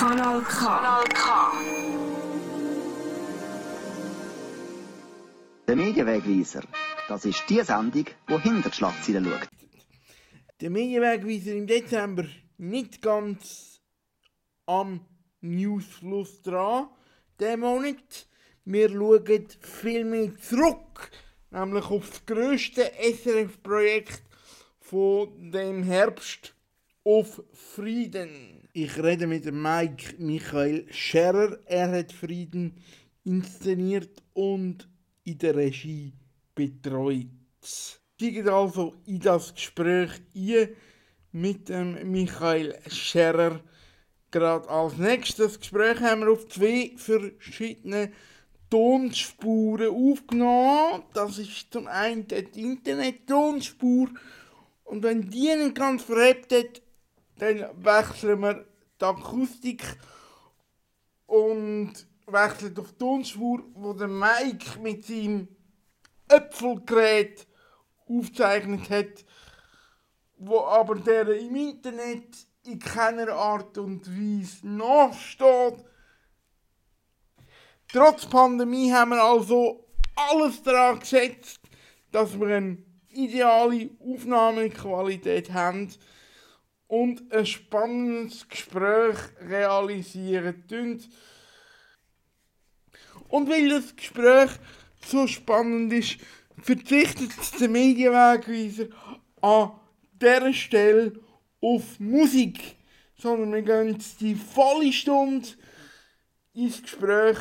Kanal K. Kanal K. Der Medienwegweiser, das ist die Sendung, die hinter die Schlagzeilen schaut. Der Medienwegweiser im Dezember nicht ganz am Newsfluss dran, der Monat. Wir schauen viel mehr zurück, nämlich auf das grösste SRF-Projekt von dem Herbst auf Frieden. Ich rede mit Mike Michael Scherer. Er hat Frieden inszeniert und in der Regie betreut. Steigen also in das Gespräch ein mit dem Michael Scherer. Gerade als nächstes Gespräch haben wir auf zwei verschiedene Tonspuren aufgenommen. Das ist zum einen die Internet-Tonspur. Und wenn die nicht ganz verhebt hat, dann wechseln wir die Akustik und wechseln auf die Tonspur, wo der Mike mit seinem Äpfelgerät aufgezeichnet hat, wo aber der im Internet in keiner Art und Weise nachsteht. Trotz Pandemie haben wir also alles daran gesetzt, dass wir eine ideale Aufnahmequalität haben und ein spannendes Gespräch realisieren können. Und weil das Gespräch so spannend ist, verzichtet der Medienwegweiser an dieser Stelle auf Musik, sondern wir gehen die volle Stunde ins Gespräch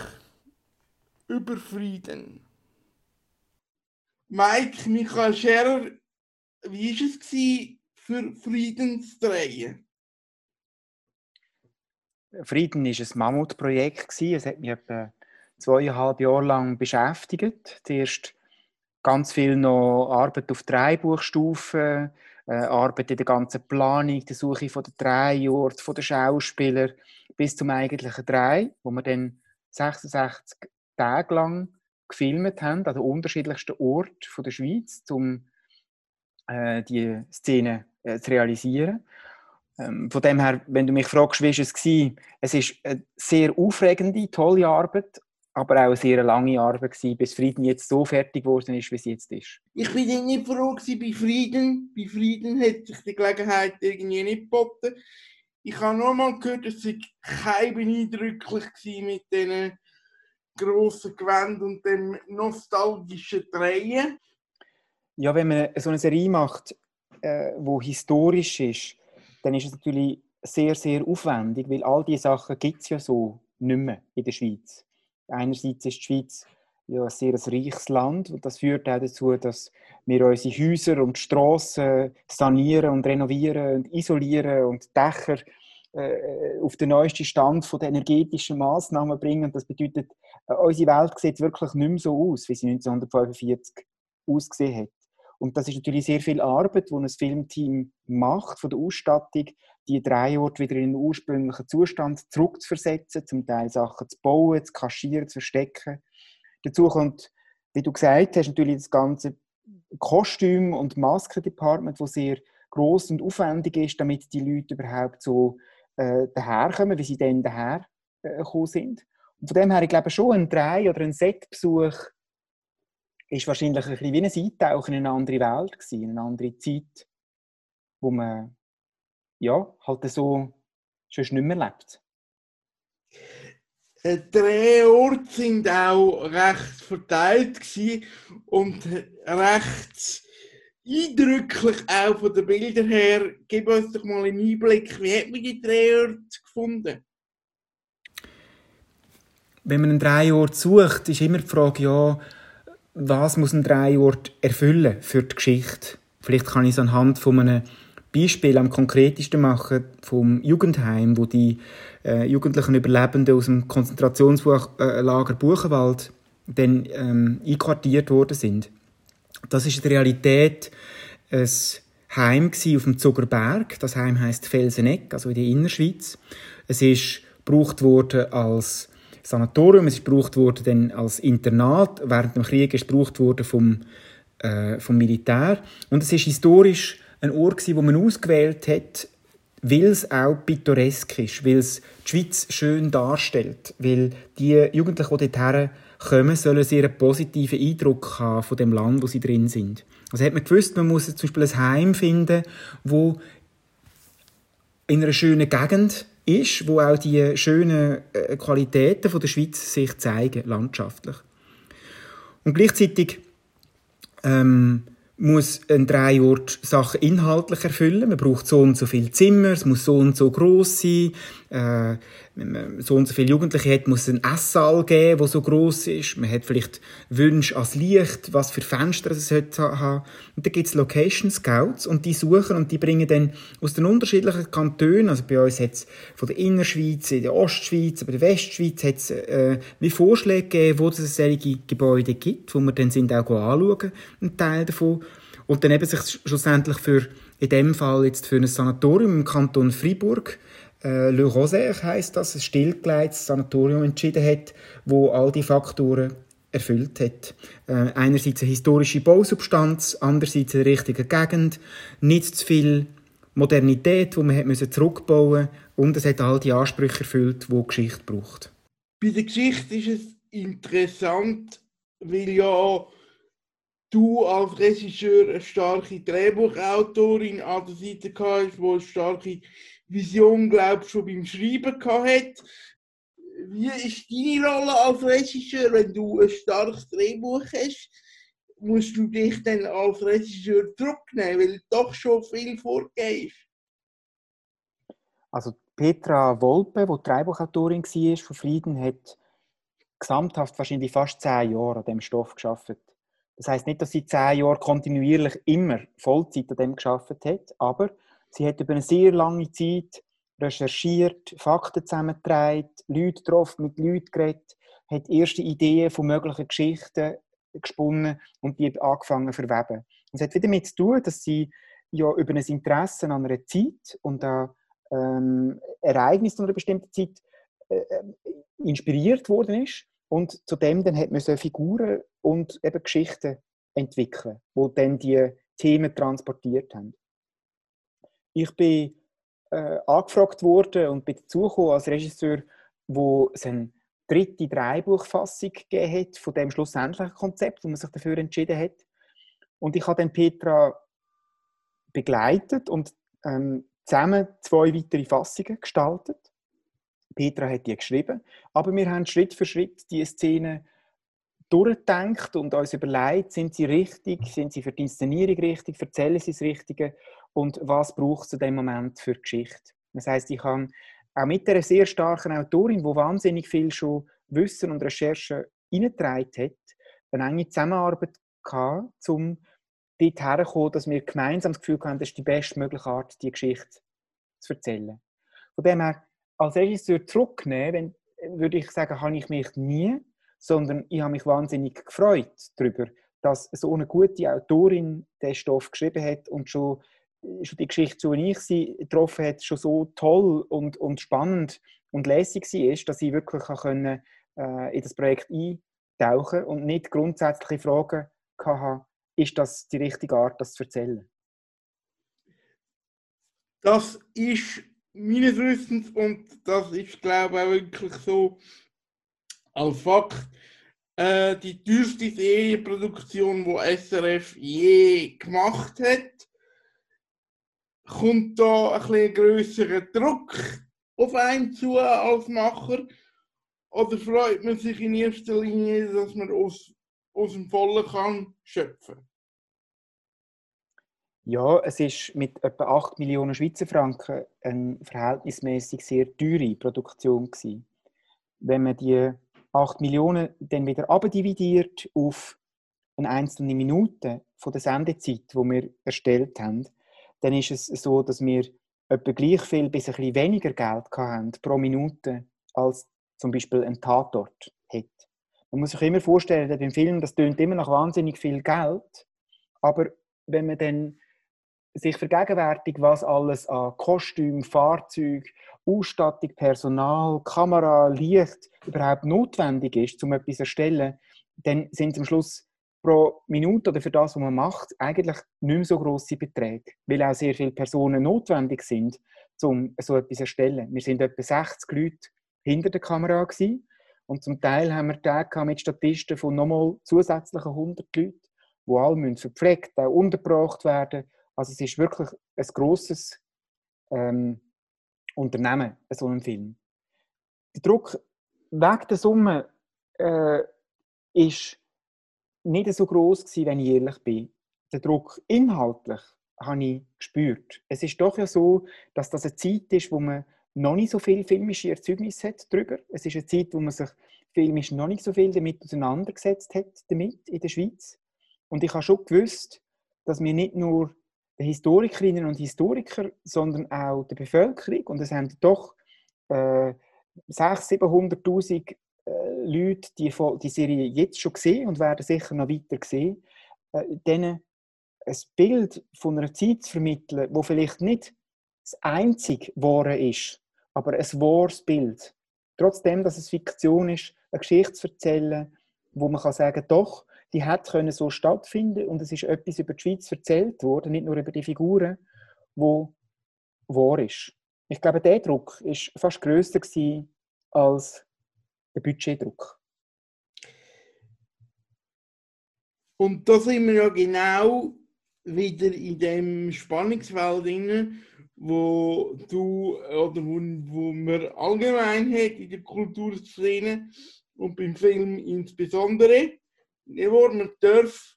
über Frieden. Mike Michael Scherer, wie war es für drehen? Frieden war ein Mammutprojekt. Es hat mich etwa zweieinhalb Jahre lang beschäftigt. Zuerst ganz viel noch Arbeit auf drei Buchstufen, äh, Arbeit in der ganzen Planung, die Suche von der Drehort, von den Schauspielern bis zum eigentlichen Drei, wo wir dann 66 Tage lang gefilmt haben, an den unterschiedlichsten Orten der Schweiz, um äh, die Szene äh, zu realisieren. Ähm, von dem her, wenn du mich fragst, wie war es war, es ist eine sehr aufregende, tolle Arbeit, aber auch eine sehr lange Arbeit gewesen, bis Frieden jetzt so fertig geworden ist, wie es jetzt ist. Ich dann nicht froh gewesen bei Frieden. Bei Frieden hat sich die Gelegenheit irgendwie nicht geboten. Ich habe nur mal gehört, dass es kein beeindrucklich war mit diesen grossen Gewänden und dem nostalgischen Drehen. Ja, wenn man so eine Serie macht, äh, wo historisch ist, dann ist es natürlich sehr, sehr aufwendig, weil all diese Sachen gibt es ja so nicht mehr in der Schweiz. Einerseits ist die Schweiz ja ein sehr reiches Land und das führt auch dazu, dass wir unsere Häuser und Straßen sanieren und renovieren und isolieren und Dächer äh, auf den neuesten Stand von der energetischen Maßnahmen bringen. Das bedeutet, äh, unsere Welt sieht wirklich nicht mehr so aus, wie sie 1945 ausgesehen hat. Und das ist natürlich sehr viel Arbeit, die ein Filmteam macht, von der Ausstattung, die drei Orte wieder in den ursprünglichen Zustand zurückzuversetzen, zum Teil Sachen zu bauen, zu kaschieren, zu verstecken. Dazu kommt, wie du gesagt hast, natürlich das ganze Kostüm- und Maskendepartment, das sehr groß und aufwendig ist, damit die Leute überhaupt so äh, daherkommen, wie sie dann daher äh, sind. Und von dem her, ich glaube schon, ein Drei- oder ein Setbesuch ist wahrscheinlich ein bisschen wie ein Eintauchen in eine andere Welt gewesen, in eine andere Zeit, wo man ja, halt so schon nicht mehr lebt. Die Drehorte sind auch recht verteilt und recht eindrücklich auch von den Bildern her. Gib uns doch mal einen Einblick, wie hat man die Drehorte gefunden? Wenn man einen Drehort sucht, ist immer die Frage, ja, was muss ein Drehort erfüllen für die Geschichte? Vielleicht kann ich es anhand von einem Beispiel am konkretesten machen vom Jugendheim, wo die äh, jugendlichen Überlebenden aus dem Konzentrationslager Buchenwald dann ähm, einquartiert worden sind. Das ist in der Realität ein Heim auf dem Zuckerberg. Das Heim heißt Felseneck, also in der Innerschweiz. Es ist gebraucht worden als Sanatorium, es ist gebraucht worden dann als Internat. Während dem Krieg gebraucht worden vom, äh, vom Militär. Und es ist historisch ein Ort, wo man ausgewählt hat, weil es auch pittoresk ist, weil es die Schweiz schön darstellt, weil die Jugendlichen, die dorthin kommen, sollen einen sehr positiven Eindruck haben von dem Land, wo sie drin sind. Also hat man gewusst, man muss zum Beispiel ein Heim finden, wo in einer schönen Gegend ist, wo auch die schönen äh, Qualitäten von der Schweiz sich zeigen, landschaftlich. Und gleichzeitig ähm, muss ein Dreiort Sachen inhaltlich erfüllen. Man braucht so und so viele Zimmer, es muss so und so groß sein. Äh, so und so viele Jugendliche hat, muss es einen Esssaal geben, der so groß ist. Man hat vielleicht Wünsche ans Licht, was für Fenster es sollte haben. Und dann gibt es Location Scouts und die suchen und die bringen dann aus den unterschiedlichen Kantonen, also bei uns hat es von der Innerschweiz, in der Ostschweiz, aber der Westschweiz hat es äh, wie Vorschläge gegeben, wo es solche Gebäude gibt, wo wir dann sind auch anschauen, einen Teil davon. Und dann eben sich schlussendlich für, in dem Fall jetzt für ein Sanatorium im Kanton Fribourg äh, Le Rosaire heisst das, ein stillgelegtes Sanatorium entschieden hat, wo all die Faktoren erfüllt hat. Äh, einerseits eine historische Bausubstanz, andererseits eine richtige Gegend, nicht zu viel Modernität, die man hat zurückbauen musste, und es hat all die Ansprüche erfüllt, die Geschichte braucht. Bei der Geschichte ist es interessant, weil ja du als Regisseur eine starke Drehbuchautorin an der Seite hast, die eine starke Vision, glaube ich, schon beim Schreiben hat. Wie ist deine Rolle als Regisseur, wenn du ein starkes Drehbuch hast? Musst du dich dann als Regisseur zurücknehmen, weil doch schon viel vorgehst? Also Petra Wolpe, die Drehbuchautorin war von Frieden, hat gesamthaft wahrscheinlich fast zehn Jahre an dem Stoff geschafft. Das heißt nicht, dass sie zehn Jahre kontinuierlich immer Vollzeit an dem geschafft hat, aber Sie hat über eine sehr lange Zeit recherchiert, Fakten zusammengetragen, Leute getroffen, mit Leuten geredet, hat erste Ideen von möglichen Geschichten gesponnen und die angefangen zu verweben. Es hat wieder damit zu tun, dass sie ja über ein Interesse an einer Zeit und an ähm, Ereignissen einer bestimmten Zeit äh, äh, inspiriert worden ist und zudem dann hat man so Figuren und eben Geschichten entwickeln, wo dann die Themen transportiert haben. Ich bin äh, angefragt worden und bin dazugekommen als Regisseur, wo es eine dritte Dreibuchfassung gegeben hat von dem schlussendlichen Konzept, wo man sich dafür entschieden hat. Und ich habe dann Petra begleitet und ähm, zusammen zwei weitere Fassungen gestaltet. Petra hat die geschrieben, aber wir haben Schritt für Schritt die Szene durchdenkt und uns überlegt, sind sie richtig, sind sie für die Inszenierung richtig, erzählen sie das Richtige und was braucht es in dem Moment für Geschichte. Das heißt, ich habe auch mit einer sehr starken Autorin, die wahnsinnig viel schon Wissen und Recherche hineingetragen hat, eine enge Zusammenarbeit gehabt, um dort herzukommen, dass wir gemeinsam das Gefühl haben, das ist die bestmögliche Art, die Geschichte zu erzählen. Von dem her, als Regisseur zurücknehmen, würde ich sagen, habe ich mich nie, sondern ich habe mich wahnsinnig gefreut darüber, dass so eine gute Autorin den Stoff geschrieben hat und schon schon die Geschichte, die ich sie getroffen habe, schon so toll und, und spannend und lässig war, dass ich wirklich können, äh, in das Projekt eintauchen und nicht grundsätzliche Fragen hatte, ist das die richtige Art, das zu erzählen? Das ist meines Wissens und das ist, glaube ich, auch wirklich so als Fakt äh, die teuerste Serienproduktion, die SRF je gemacht hat kommt da ein bisschen größerer Druck auf einen zu als Macher? Oder freut man sich in erster Linie, dass man aus, aus dem Vollen kann schöpfen Ja, es ist mit etwa 8 Millionen Schweizer Franken eine verhältnismäßig sehr teure Produktion gewesen. Wenn man die 8 Millionen dann wieder abdividiert auf eine einzelne Minute von der Sendezeit, die wir erstellt haben, dann ist es so, dass wir etwa gleich viel bis ein bisschen weniger Geld haben pro Minute als zum Beispiel ein Tatort hat. Man muss sich immer vorstellen, dass beim Film, das tönt immer nach wahnsinnig viel Geld, aber wenn man dann sich vergegenwärtigt, was alles an Kostüm, Fahrzeug, Ausstattung, Personal, Kamera, Licht überhaupt notwendig ist, um etwas zu erstellen, dann sind es am Schluss pro Minute oder für das, was man macht, eigentlich nicht mehr so grosse Beträge, weil auch sehr viele Personen notwendig sind, um so etwas zu erstellen. Wir sind etwa 60 Leute hinter der Kamera gewesen, und zum Teil haben wir Tage mit Statisten von nochmal zusätzlichen 100 Leuten, die alle müssen verpflegt, auch untergebracht werden. Also es ist wirklich ein grosses ähm, Unternehmen, so ein Film. Der Druck wegen der Summe äh, ist nicht so groß gewesen, wenn ich ehrlich bin. Der Druck inhaltlich habe ich gespürt. Es ist doch ja so, dass das eine Zeit ist, wo man noch nicht so viel filmische Erzeugnisse hat darüber. Es ist eine Zeit, wo man sich filmisch noch nicht so viel damit auseinandergesetzt hat damit in der Schweiz. Und ich habe schon gewusst, dass wir nicht nur den Historikerinnen und Historiker, sondern auch der Bevölkerung, und es haben doch äh, 600.000, 700.000 äh, Leute die, die Serie jetzt schon gesehen und werden sicher noch weiter sehen, äh, denen ein Bild von einer Zeit zu vermitteln, wo vielleicht nicht das einzige Wahre ist, aber ein wahres Bild. Trotzdem, dass es Fiktion ist, eine Geschichte zu erzählen, wo man kann sagen doch, die hat können so stattfinden und es ist etwas über die Schweiz erzählt worden, nicht nur über die Figuren, wo wahr ist. Ich glaube, der Druck ist fast größer als der Budgetdruck. Und da sind wir ja genau wieder in dem Spannungsfeld drin, wo du oder wo, wo man allgemein hat in der Kulturszene und beim Film insbesondere, wo man darf,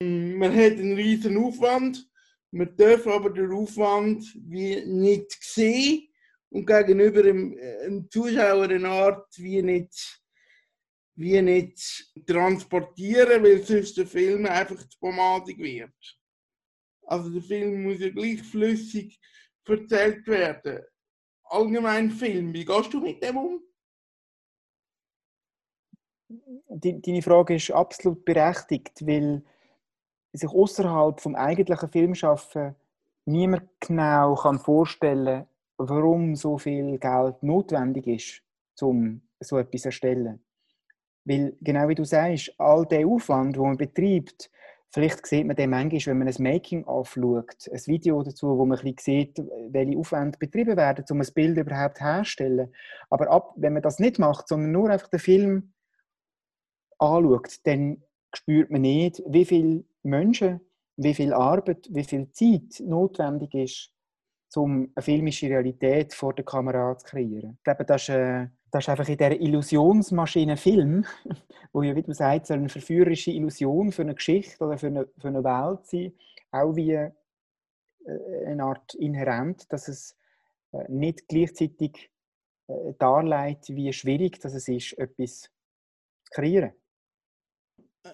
man hat einen riesen Aufwand, man darf aber den Aufwand wie nicht sehen und gegenüber dem, dem Zuschauer eine Art wie nicht, wie nicht transportieren, weil sonst der Film einfach zu pomadig wird. Also der Film muss ja gleich flüssig erzählt werden. Allgemein Film, wie gehst du mit dem um? Deine Frage ist absolut berechtigt, weil sich außerhalb vom eigentlichen Filmschaffen niemand genau kann vorstellen, warum so viel Geld notwendig ist, um so etwas zu erstellen. Weil genau wie du sagst, all der Aufwand, den man betreibt, Vielleicht sieht man den manchmal, wenn man ein Making-of schaut, ein Video dazu, wo man ein sieht, welche Aufwände betrieben werden, um ein Bild überhaupt herzustellen. Aber ab, wenn man das nicht macht, sondern nur einfach den Film anschaut, dann spürt man nicht, wie viele Menschen, wie viel Arbeit, wie viel Zeit notwendig ist, um eine filmische Realität vor der Kamera zu kreieren. Ich glaube, das ist, äh, das ist einfach in dieser Illusionsmaschine Film, wo ja, wie du sagst, eine verführerische Illusion für eine Geschichte oder für eine, für eine Welt sein, auch wie äh, eine Art inhärent, dass es äh, nicht gleichzeitig äh, darlegt, wie schwierig dass es ist, etwas zu kreieren.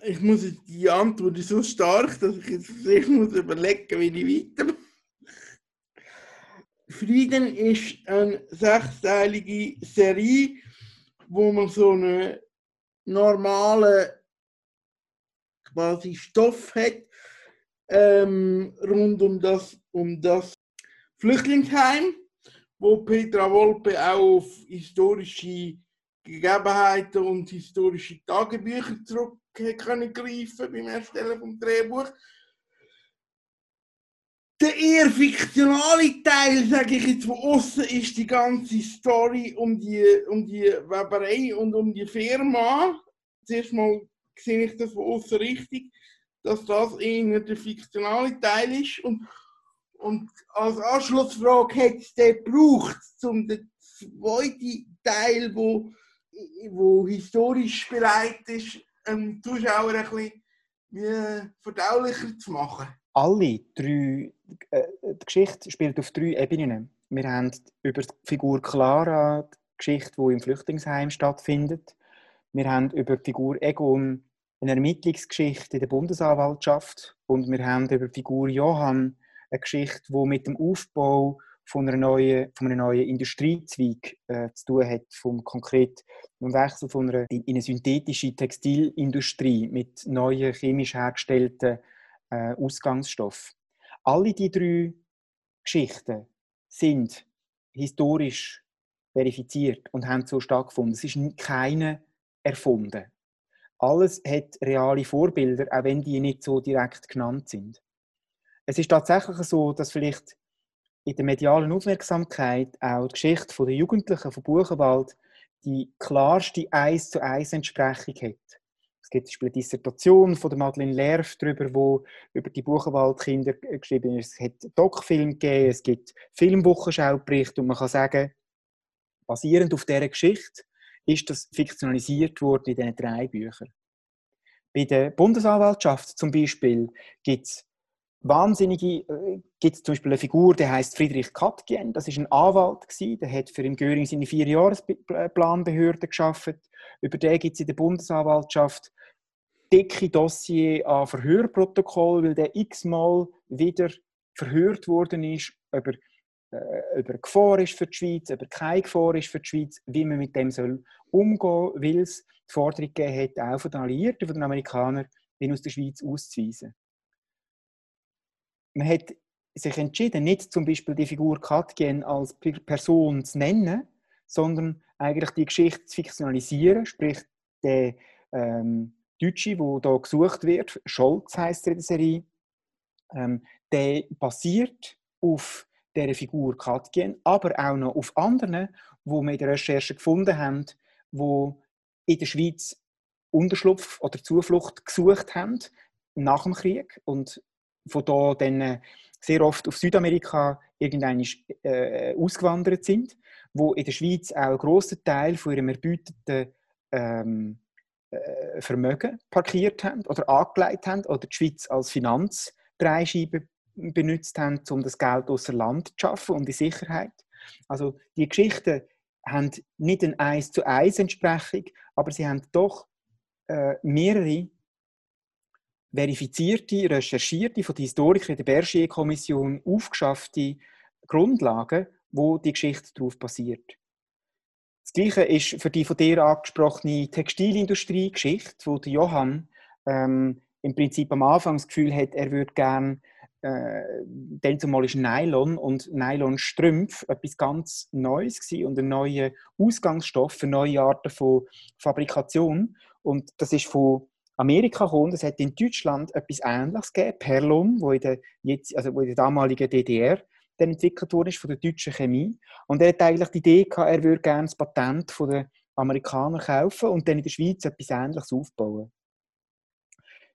Ich muss die Antwort ist so stark, dass ich jetzt ich muss überlegen, wie ich weitermache. Frieden ist eine sechsteilige Serie, wo man so einen normalen quasi Stoff hat ähm, rund um das, um das Flüchtlingsheim, wo Petra Wolpe auch auf historische Gegebenheiten und historische Tagebücher zurück kann greifen beim Erstellen des Drehbuchs der eher fiktionale Teil, sage ich jetzt, von außen ist die ganze Story um die, um die Weberei und um die Firma. Zuerst mal sehe ich das von außen richtig, dass das eher der fiktionale Teil ist. Und, und als Anschlussfrage hätte es den gebraucht, um den zweiten Teil, wo, wo historisch beleidigt ist, einem Zuschauer ein bisschen wie verdaulicher zu machen alle drei, äh, die Geschichte spielt auf drei Ebenen. Wir haben über die Figur Clara die Geschichte, die im Flüchtlingsheim stattfindet. Wir haben über die Figur Egon eine Ermittlungsgeschichte in der Bundesanwaltschaft. Und wir haben über die Figur Johann eine Geschichte, die mit dem Aufbau von, einer neuen, von einem neuen Industriezweig äh, zu tun hat, vom konkret dem Wechsel von einer, in eine synthetische Textilindustrie mit neuen chemisch hergestellten äh, Ausgangsstoff. Alle die drei Geschichten sind historisch verifiziert und haben so stattgefunden. Es ist keine erfunden. Alles hat reale Vorbilder, auch wenn die nicht so direkt genannt sind. Es ist tatsächlich so, dass vielleicht in der medialen Aufmerksamkeit auch die Geschichte der Jugendlichen von Buchenwald die klarste 1 zu 1 Entsprechung hat. Es gibt eine Dissertation von der Madeleine Lerf darüber, wo über die Buchenwaldkinder geschrieben ist. Es hat Doc-Film gegeben, es gibt Filmwochenschauberichte und man kann sagen, basierend auf dieser Geschichte ist das fiktionalisiert worden in diesen drei Büchern. Bei der Bundesanwaltschaft zum Beispiel gibt es wahnsinnige, äh, gibt es zum Beispiel eine Figur, der heißt Friedrich Katgen. Das ist ein Anwalt gewesen, der hat für im Göring seine Vierjahresplanbehörde geschaffen. Über den gibt es in der Bundesanwaltschaft dicke Dossier an Verhörprotokoll, weil der x-mal wieder verhört worden ist, ob er, äh, ob er Gefahr ist für die Schweiz, ob er keine Gefahr ist für die Schweiz, wie man mit dem soll umgehen soll, weil es die Forderung gegeben hat, auch von den Alliierten, von den Amerikanern, ihn aus der Schweiz auszuweisen man hat sich entschieden, nicht zum Beispiel die Figur Katjen als Person zu nennen, sondern eigentlich die Geschichte zu fiktionalisieren, sprich der ähm, Deutsche, der hier gesucht wird, Scholz heißt er in der Serie, ähm, der basiert auf der Figur Katjen, aber auch noch auf anderen, wo wir in der Recherche gefunden haben, wo in der Schweiz Unterschlupf oder Zuflucht gesucht haben nach dem Krieg. Und von da dann äh, sehr oft auf Südamerika irgendwann äh, ausgewandert sind, wo in der Schweiz auch einen grossen Teil von ihrem erbeuteten ähm, äh, Vermögen parkiert haben oder angelegt haben oder die Schweiz als Finanzdreischeibe benutzt haben, um das Geld außer Land zu schaffen und die Sicherheit. Also die Geschichten haben nicht eine 1 zu 1 Entsprechung, aber sie haben doch äh, mehrere verifizierte, recherchierte, von den Historikern der Bergier-Kommission aufgeschaffte Grundlagen, wo die Geschichte darauf basiert. Das Gleiche ist für die von dir angesprochene Textilindustrie-Geschichte, wo der Johann ähm, im Prinzip am Anfang das Gefühl hat, er würde gerne äh, dann zumal ist Nylon und Nylonstrümpf etwas ganz Neues gewesen und ein neuer Ausgangsstoff für neue Arten von Fabrikation. Und das ist von Amerika kommt, es hat in Deutschland etwas Ähnliches gegeben, Perlon, wo in der, jetzt, also wo in der damaligen DDR dann entwickelt wurde von der deutschen Chemie. Und er hat eigentlich die Idee gehabt, er würde gerne das Patent von den Amerikanern kaufen und dann in der Schweiz etwas Ähnliches aufbauen.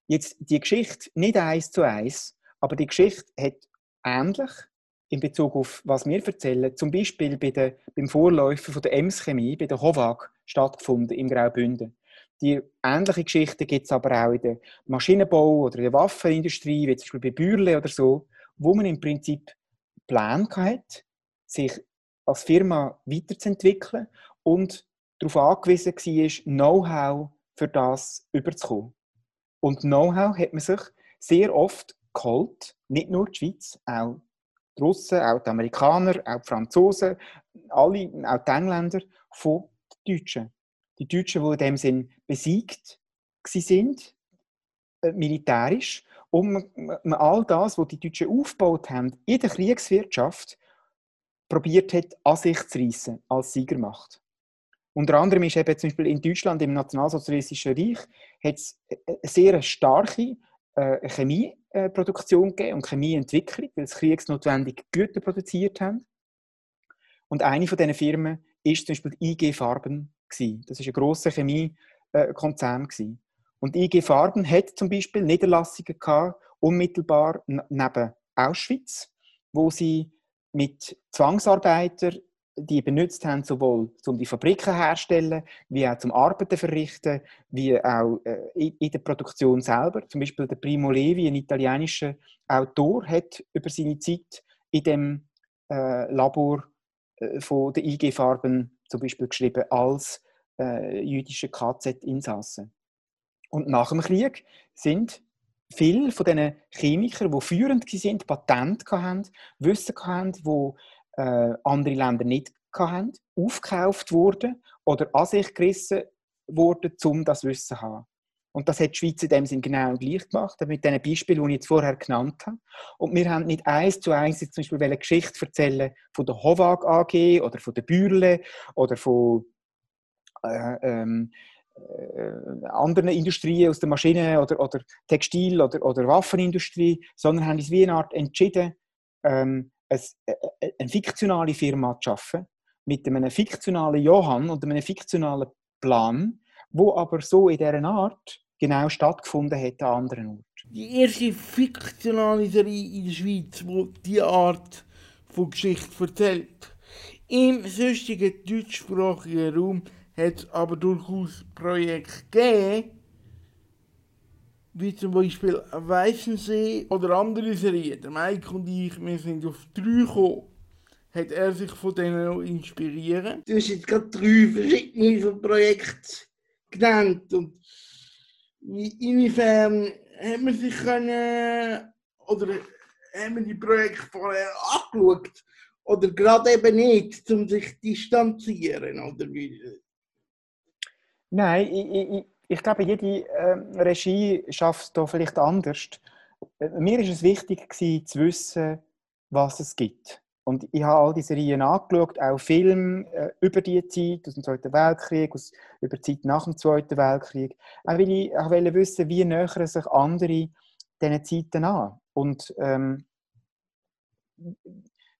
Jetzt die Geschichte nicht eins zu eins, aber die Geschichte hat ähnlich in Bezug auf was wir erzählen, zum Beispiel bei der, beim Vorläufer von der Ems Chemie, bei der HOVAG, stattgefunden im Graubünden. Die ähnliche Geschichten gibt es aber auch in der Maschinenbau oder in der Waffenindustrie, wie zum Beispiel bei Bürle oder so, wo man im Prinzip Pläne hat, sich als Firma weiterzuentwickeln und darauf angewiesen war, Know-how für das überzukommen. Und Know-how hat man sich sehr oft geholt, nicht nur die Schweiz, auch die Russen, auch die Amerikaner, auch die Franzosen, alle, auch die Engländer von den Deutschen die Deutschen, die in dem Sinn besiegt sind, äh, militärisch, und man, all das, was die Deutschen aufgebaut haben in der Kriegswirtschaft, probiert hat, an sich zu reissen als Siegermacht. Unter anderem ist eben zum Beispiel in Deutschland im Nationalsozialistischen Reich hat es eine sehr starke äh, Chemieproduktion gegeben und Chemieentwicklung, weil sie kriegsnotwendige Güter produziert haben. Und eine von diesen Firmen ist zum Beispiel IG Farben das war ein grosser Chemiekonzern. Und IG Farben hat zum Beispiel Niederlassungen gehabt, unmittelbar neben Auschwitz, wo sie mit Zwangsarbeitern die benutzt haben, sowohl um die Fabriken herzustellen, wie auch zum Arbeiten verrichten, wie auch äh, in der Produktion selber. Zum Beispiel der Primo Levi, ein italienischer Autor, hat über seine Zeit in dem äh, Labor äh, von der IG Farben zum Beispiel geschrieben als äh, jüdische KZ-Insassen. Und nach dem Krieg sind viele von diesen Chemikern, die führend waren, Patent hatten, Wissen hatten, wo äh, andere Länder nicht hatten, aufgekauft wurden oder an sich gerissen wurden, um das Wissen zu haben. Und das hat die Schweiz in dem Sinne genau gleich gemacht, mit den Beispielen, die ich jetzt vorher genannt habe. Und wir haben nicht eins zu eins zum Beispiel eine Geschichte erzählen von der Hovag AG oder von der Bürle oder von äh, ähm, äh, anderen Industrien aus der Maschine- oder, oder Textil- oder, oder Waffenindustrie, sondern haben uns wie eine Art entschieden, ähm, ein, äh, eine fiktionale Firma zu schaffen, mit einem fiktionalen Johann und einem fiktionalen Plan, wo aber so in dieser Art genau stattgefunden hat an anderen Orten. Die erste fiktionale Serie in der Schweiz, die diese Art von Geschichte erzählt. Im sonstigen deutschsprachigen Raum hat es aber durchaus Projekte gegeben, wie zum Beispiel Weissensee oder andere Serien. Der Mike und ich, wir sind auf drei gekommen. Hat er sich von denen noch inspirieren? Du hast jetzt gerade drei verschiedene Projekte genannt. Und inwiefern hat man sich können, oder hat man die Projekte vorher angeschaut? Oder gerade eben nicht, um sich zu distanzieren? Oder wie? Nein, ich, ich, ich glaube, jede äh, Regie schafft es da vielleicht anders. Äh, mir ist es wichtig gewesen, zu wissen, was es gibt. Und ich habe all diese Serien angeschaut, auch Filme äh, über die Zeit, aus dem Zweiten Weltkrieg, aus, über die Zeit nach dem Zweiten Weltkrieg. Auch weil ich auch wollte wissen, wie nähern sich andere diesen Zeiten an. Und ähm,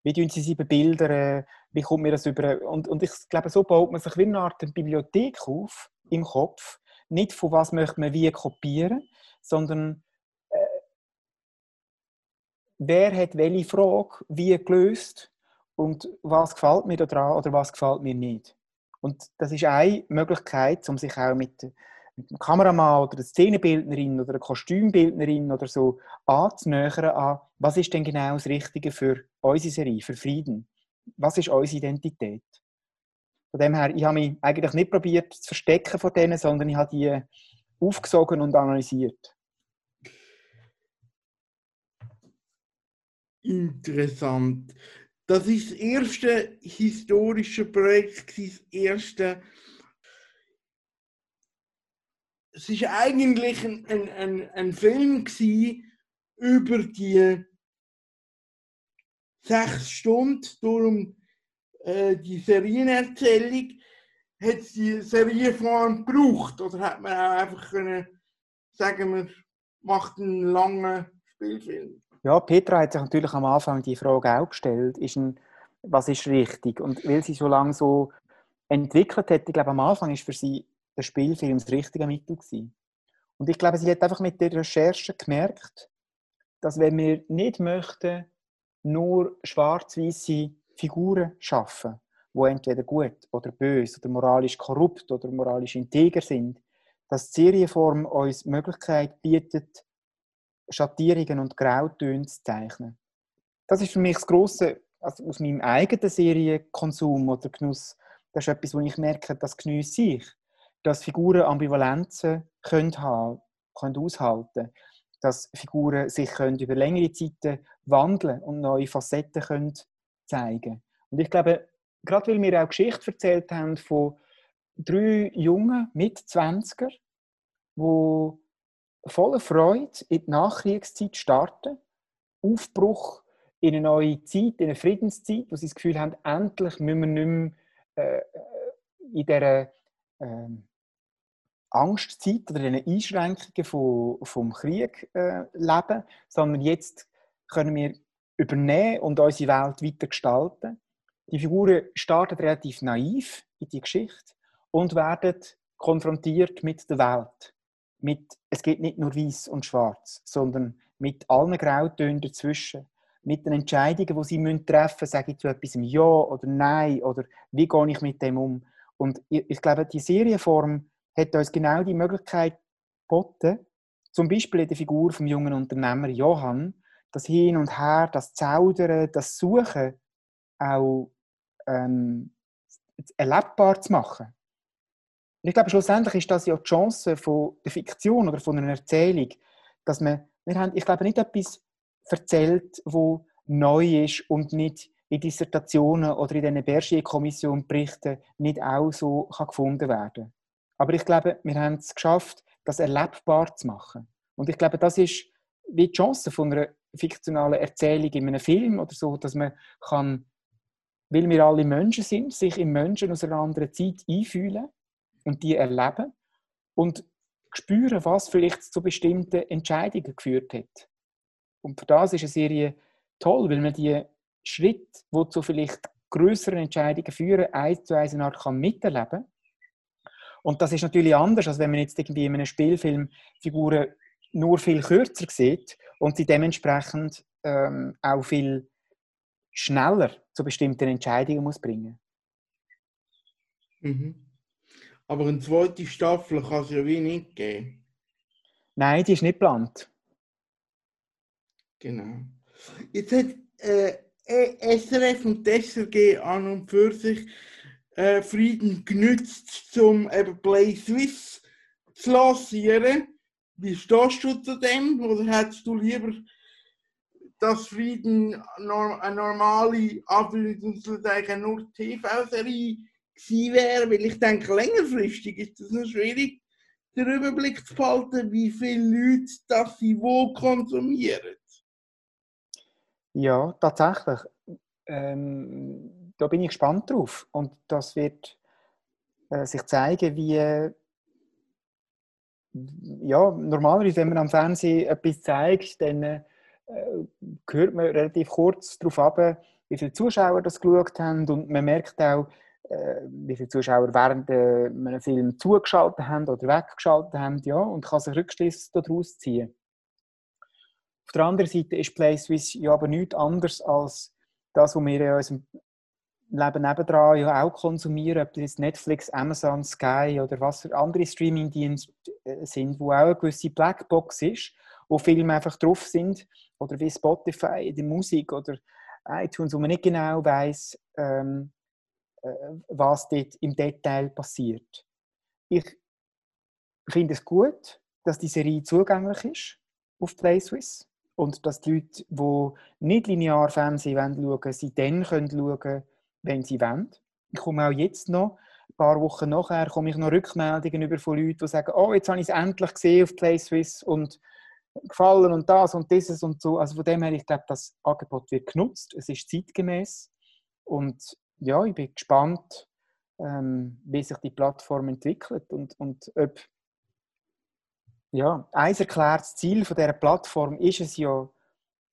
wie tun sie sie bebildern, wie kommt mir das über... Und, und ich glaube, so baut man sich wie eine Art Bibliothek auf im Kopf, nicht von was möchte man wie kopieren, sondern wer hat welche Frage wie gelöst und was gefällt mir daran oder was gefällt mir nicht. Und das ist eine Möglichkeit, um sich auch mit, mit dem Kameramann oder der Szenenbildnerin oder der Kostümbildnerin oder so anzunähern an, was ist denn genau das Richtige für unsere Serie, für Frieden? Was ist unsere Identität? Von dem her, ich habe mich eigentlich nicht probiert zu verstecken von denen, sondern ich habe die aufgesogen und analysiert. Interessant. Das ist das erste historische Projekt, das erste. Es ist eigentlich ein, ein, ein, ein Film über die sechs Stunden. Darum äh, die Serienerzählung, hat es die Serienform gebraucht? Oder hat man auch einfach können sagen, man macht einen langen Spielfilm? Ja, Petra hat sich natürlich am Anfang die Frage auch gestellt, ist ein, was ist richtig? Und weil sie so lange so entwickelt hat, ich glaube, am Anfang ist für sie der Spielfilm das richtige Mittel gewesen. Und ich glaube, sie hat einfach mit der Recherche gemerkt, dass wenn wir nicht möchten, nur schwarz-weiße Figuren schaffen, wo entweder gut oder böse oder moralisch korrupt oder moralisch integer sind, dass die Serienform uns die Möglichkeit bietet, Schattierungen und Grautöne zu zeichnen. Das ist für mich das Grosse, also aus meinem eigenen Serienkonsum oder Genuss, das ist etwas, wo ich merke, das genieße ich. Dass Figuren Ambivalenzen können haben, können aushalten, dass Figuren sich können über längere Zeiten wandeln und neue Facetten können zeigen. Und ich glaube, gerade weil wir auch Geschichte erzählt haben von drei Jungen mit 20er, die voller Freude in die Nachkriegszeit starten, Aufbruch in eine neue Zeit, in eine Friedenszeit, wo sie das Gefühl haben, endlich müssen wir nicht mehr äh, in dieser äh, Angstzeit oder in den Einschränkungen vom, vom Krieg äh, leben, sondern jetzt können wir übernehmen und unsere Welt weiter gestalten. Die Figuren starten relativ naiv in die Geschichte und werden konfrontiert mit der Welt. Mit, es geht nicht nur weiß und schwarz, sondern mit allen Grautönen dazwischen. Mit den Entscheidungen, die sie treffen müssen, sage ich zu etwas Ja oder Nein oder wie gehe ich mit dem um. Und ich, ich glaube, die Serienform hat uns genau die Möglichkeit geboten, zum Beispiel in der Figur vom jungen Unternehmer Johann, das Hin und Her, das Zaudern, das Suchen auch ähm, erlebbar zu machen. Ich glaube, schlussendlich ist das ja die Chance von der Fiktion oder von einer Erzählung, dass man, wir haben, ich glaube, nicht etwas erzählt, wo neu ist und nicht in Dissertationen oder in diesen Bergier-Kommission-Berichten nicht auch so kann gefunden werden Aber ich glaube, wir haben es geschafft, das erlebbar zu machen. Und ich glaube, das ist wie die Chance von einer fiktionalen Erzählung in einem Film oder so, dass man kann, weil wir alle Menschen sind, sich in Menschen aus einer anderen Zeit einfühlen und die erleben und spüren, was vielleicht zu bestimmten Entscheidungen geführt hat. Und für das ist eine Serie toll, weil man die Schritt, wo zu vielleicht größeren Entscheidungen führen, eins zu eins eine Art kann miterleben. Und das ist natürlich anders, als wenn man jetzt irgendwie in einem Spielfilm Figuren nur viel kürzer sieht und sie dementsprechend ähm, auch viel schneller zu bestimmten Entscheidungen muss bringen. Mhm. Aber eine zweite Staffel kann es ja wie nicht geben. Nein, die ist nicht geplant. Genau. Jetzt hat äh, SRF und SRG an und für sich äh, Frieden genützt, um eben Play Swiss zu lancieren. Wie stehst du zu dem? Oder hättest du lieber, dass Frieden eine normale, Anführungszeichen nur TV-Serie gewesen wäre? Weil ich denke, längerfristig ist es noch schwierig, den Überblick zu behalten, wie viele Leute das sie wo konsumieren. Ja, tatsächlich. Ähm, da bin ich gespannt drauf. Und das wird äh, sich zeigen, wie. Ja, normalerweise, wenn man am Fernsehen etwas zeigt, dann äh, hört man relativ kurz darauf ab, wie viele Zuschauer das geschaut haben. Und man merkt auch, wie viele Zuschauer während äh, einem Film zugeschaltet haben oder weggeschaltet haben. Ja, und kann sich Rückschlüsse daraus ziehen. Auf der anderen Seite ist PlaySwiss ja aber nichts anderes als das, was wir in unserem Leben nebendran ja auch konsumieren, ob das Netflix, Amazon, Sky oder was für andere Streaming-Dienste äh, sind, wo auch eine gewisse Blackbox ist, wo Filme einfach drauf sind oder wie Spotify, die Musik oder iTunes, wo man nicht genau weiß, ähm, äh, was dort im Detail passiert. Ich finde es gut, dass die Serie zugänglich ist auf PlaySwiss und dass die Leute, die nicht linear Fernsehen schauen wollen, sie dann können wenn sie wollen. Ich komme auch jetzt noch, ein paar Wochen nachher, komme ich noch Rückmeldungen über von Leuten, die sagen, oh, jetzt habe ich es endlich gesehen auf PlaySwiss und gefallen und das und dieses und so. Also von dem her, ich glaube, das Angebot wird genutzt, es ist zeitgemäß und ja, ich bin gespannt, ähm, wie sich die Plattform entwickelt und, und ob ja, ein erklärtes Ziel von dieser Plattform ist es ja,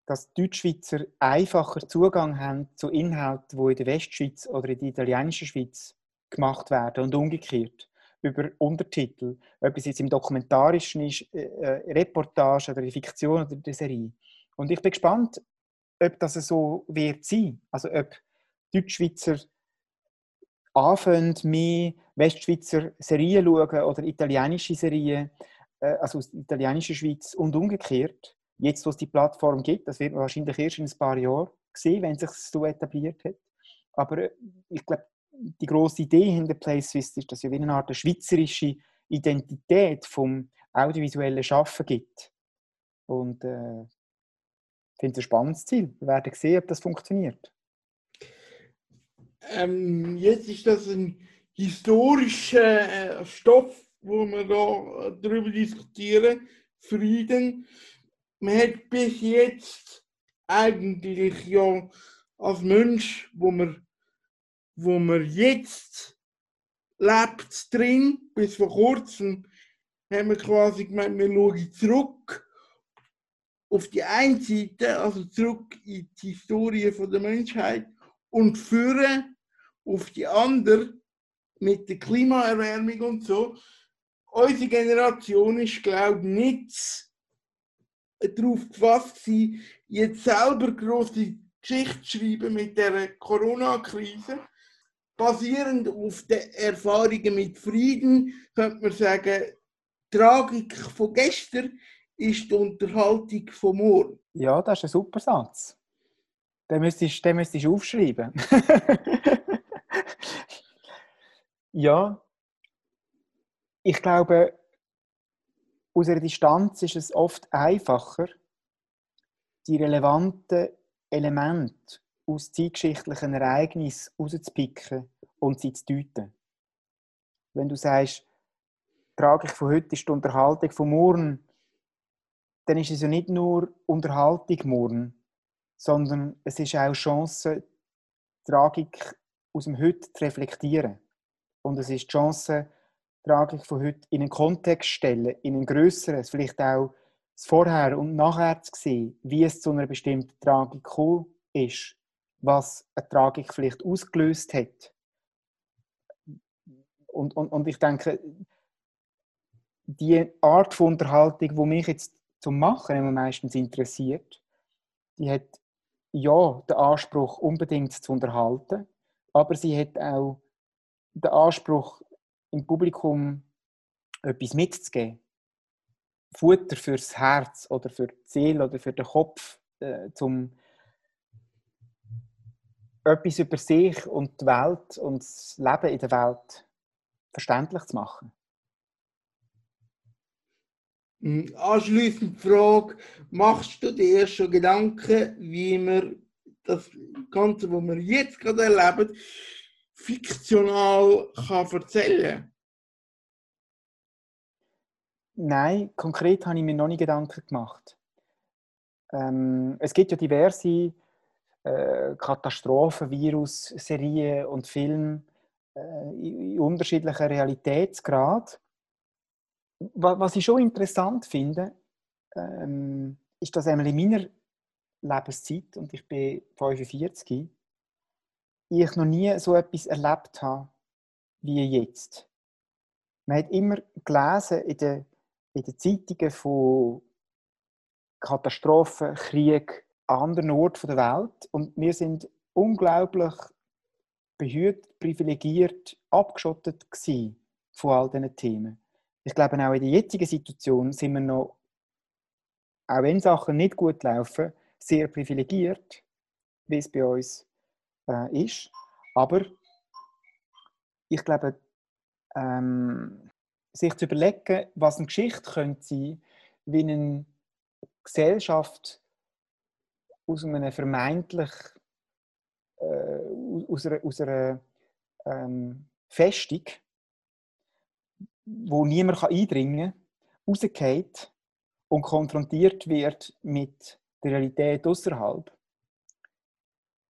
dass Deutschschweizer einfacher Zugang haben zu Inhalten, die in der Westschweiz oder in der italienischen Schweiz gemacht werden und umgekehrt über Untertitel, ob es jetzt im Dokumentarischen ist, äh, äh Reportage oder Fiktion oder der Serie. Und ich bin gespannt, ob das so wird sein. Also ob Deutschschweizer anfangen, mehr Westschweizer Serien schauen oder italienische Serien äh, also aus der italienischen Schweiz und umgekehrt. Jetzt, wo es die Plattform gibt, das wird man wahrscheinlich erst in ein paar Jahren sehen, wenn es sich so etabliert hat. Aber äh, ich glaube, die große Idee hinter PlaySwiss ist, dass es eine Art schweizerische Identität vom audiovisuellen Schaffen gibt. Und äh, ich finde es ein spannendes Ziel. Wir werden sehen, ob das funktioniert. Ähm, jetzt ist das ein historischer äh, Stoff wo wir da äh, darüber diskutieren, Frieden. Man hat bis jetzt eigentlich ja als Mensch, wo man, wo man jetzt lebt drin, bis vor kurzem, haben wir quasi gemeint, wir schauen zurück auf die eine Seite, also zurück in die Historie der Menschheit und führen auf die andere mit der Klimaerwärmung und so unsere Generation ist, glaube ich, nicht darauf gefasst gewesen, jetzt selber große Geschichte zu schreiben mit der Corona-Krise. Basierend auf den Erfahrungen mit Frieden könnte man sagen, die Tragik von gestern ist die Unterhaltung von morgen. Ja, das ist ein super Satz. Den müsstest, den müsstest du aufschreiben. ja, ich glaube, aus einer Distanz ist es oft einfacher, die relevanten Elemente aus zeitgeschichtlichen Ereignissen rauszupicken und sie zu deuten. Wenn du sagst, Tragik von heute ist die Unterhaltung von morgen, dann ist es ja nicht nur Unterhaltung morgen, sondern es ist auch Chance, Tragik aus dem Heute zu reflektieren. Und es ist die Chance, Tragik von heute in einen Kontext stellen, in einen grösseren, vielleicht auch das Vorher und Nachher zu sehen, wie es zu einer bestimmten Tragik gekommen ist, was eine Tragik vielleicht ausgelöst hat. Und, und, und ich denke, die Art von Unterhaltung, die mich jetzt zum Machen immer meistens interessiert, die hat ja den Anspruch, unbedingt zu unterhalten, aber sie hat auch den Anspruch, im Publikum etwas mitzugeben. Futter fürs Herz oder für die Seele oder für den Kopf, äh, zum etwas über sich und die Welt und das Leben in der Welt verständlich zu machen. Hm, Anschließend die Frage, machst du dir schon Gedanken, wie wir das Ganze, was wir jetzt gerade erleben, fiktional kann erzählen Nein, konkret habe ich mir noch nie Gedanken gemacht. Ähm, es gibt ja diverse äh, Katastrophen, Virus, Serien und Filme äh, in, unterschiedlichen Realitätsgraden. Was ich schon interessant finde, ähm, ist, dass einmal in meiner Lebenszeit, und ich bin 45, ich noch nie so etwas erlebt habe wie jetzt. Man hat immer gelesen in den, in den Zeitungen von Katastrophen, Krieg an anderen Orten der Welt. Und wir sind unglaublich behütet, privilegiert, abgeschottet von all diesen Themen. Ich glaube, auch in der jetzigen Situation sind wir noch, auch wenn Sachen nicht gut laufen, sehr privilegiert, wie es bei uns äh, ist. Aber ich glaube, ähm, sich zu überlegen, was eine Geschichte könnte sein, wie eine Gesellschaft aus einer vermeintlich äh, aus einer, aus einer ähm, Festung wo niemand eindringen kann, rausgeht und konfrontiert wird mit der Realität außerhalb,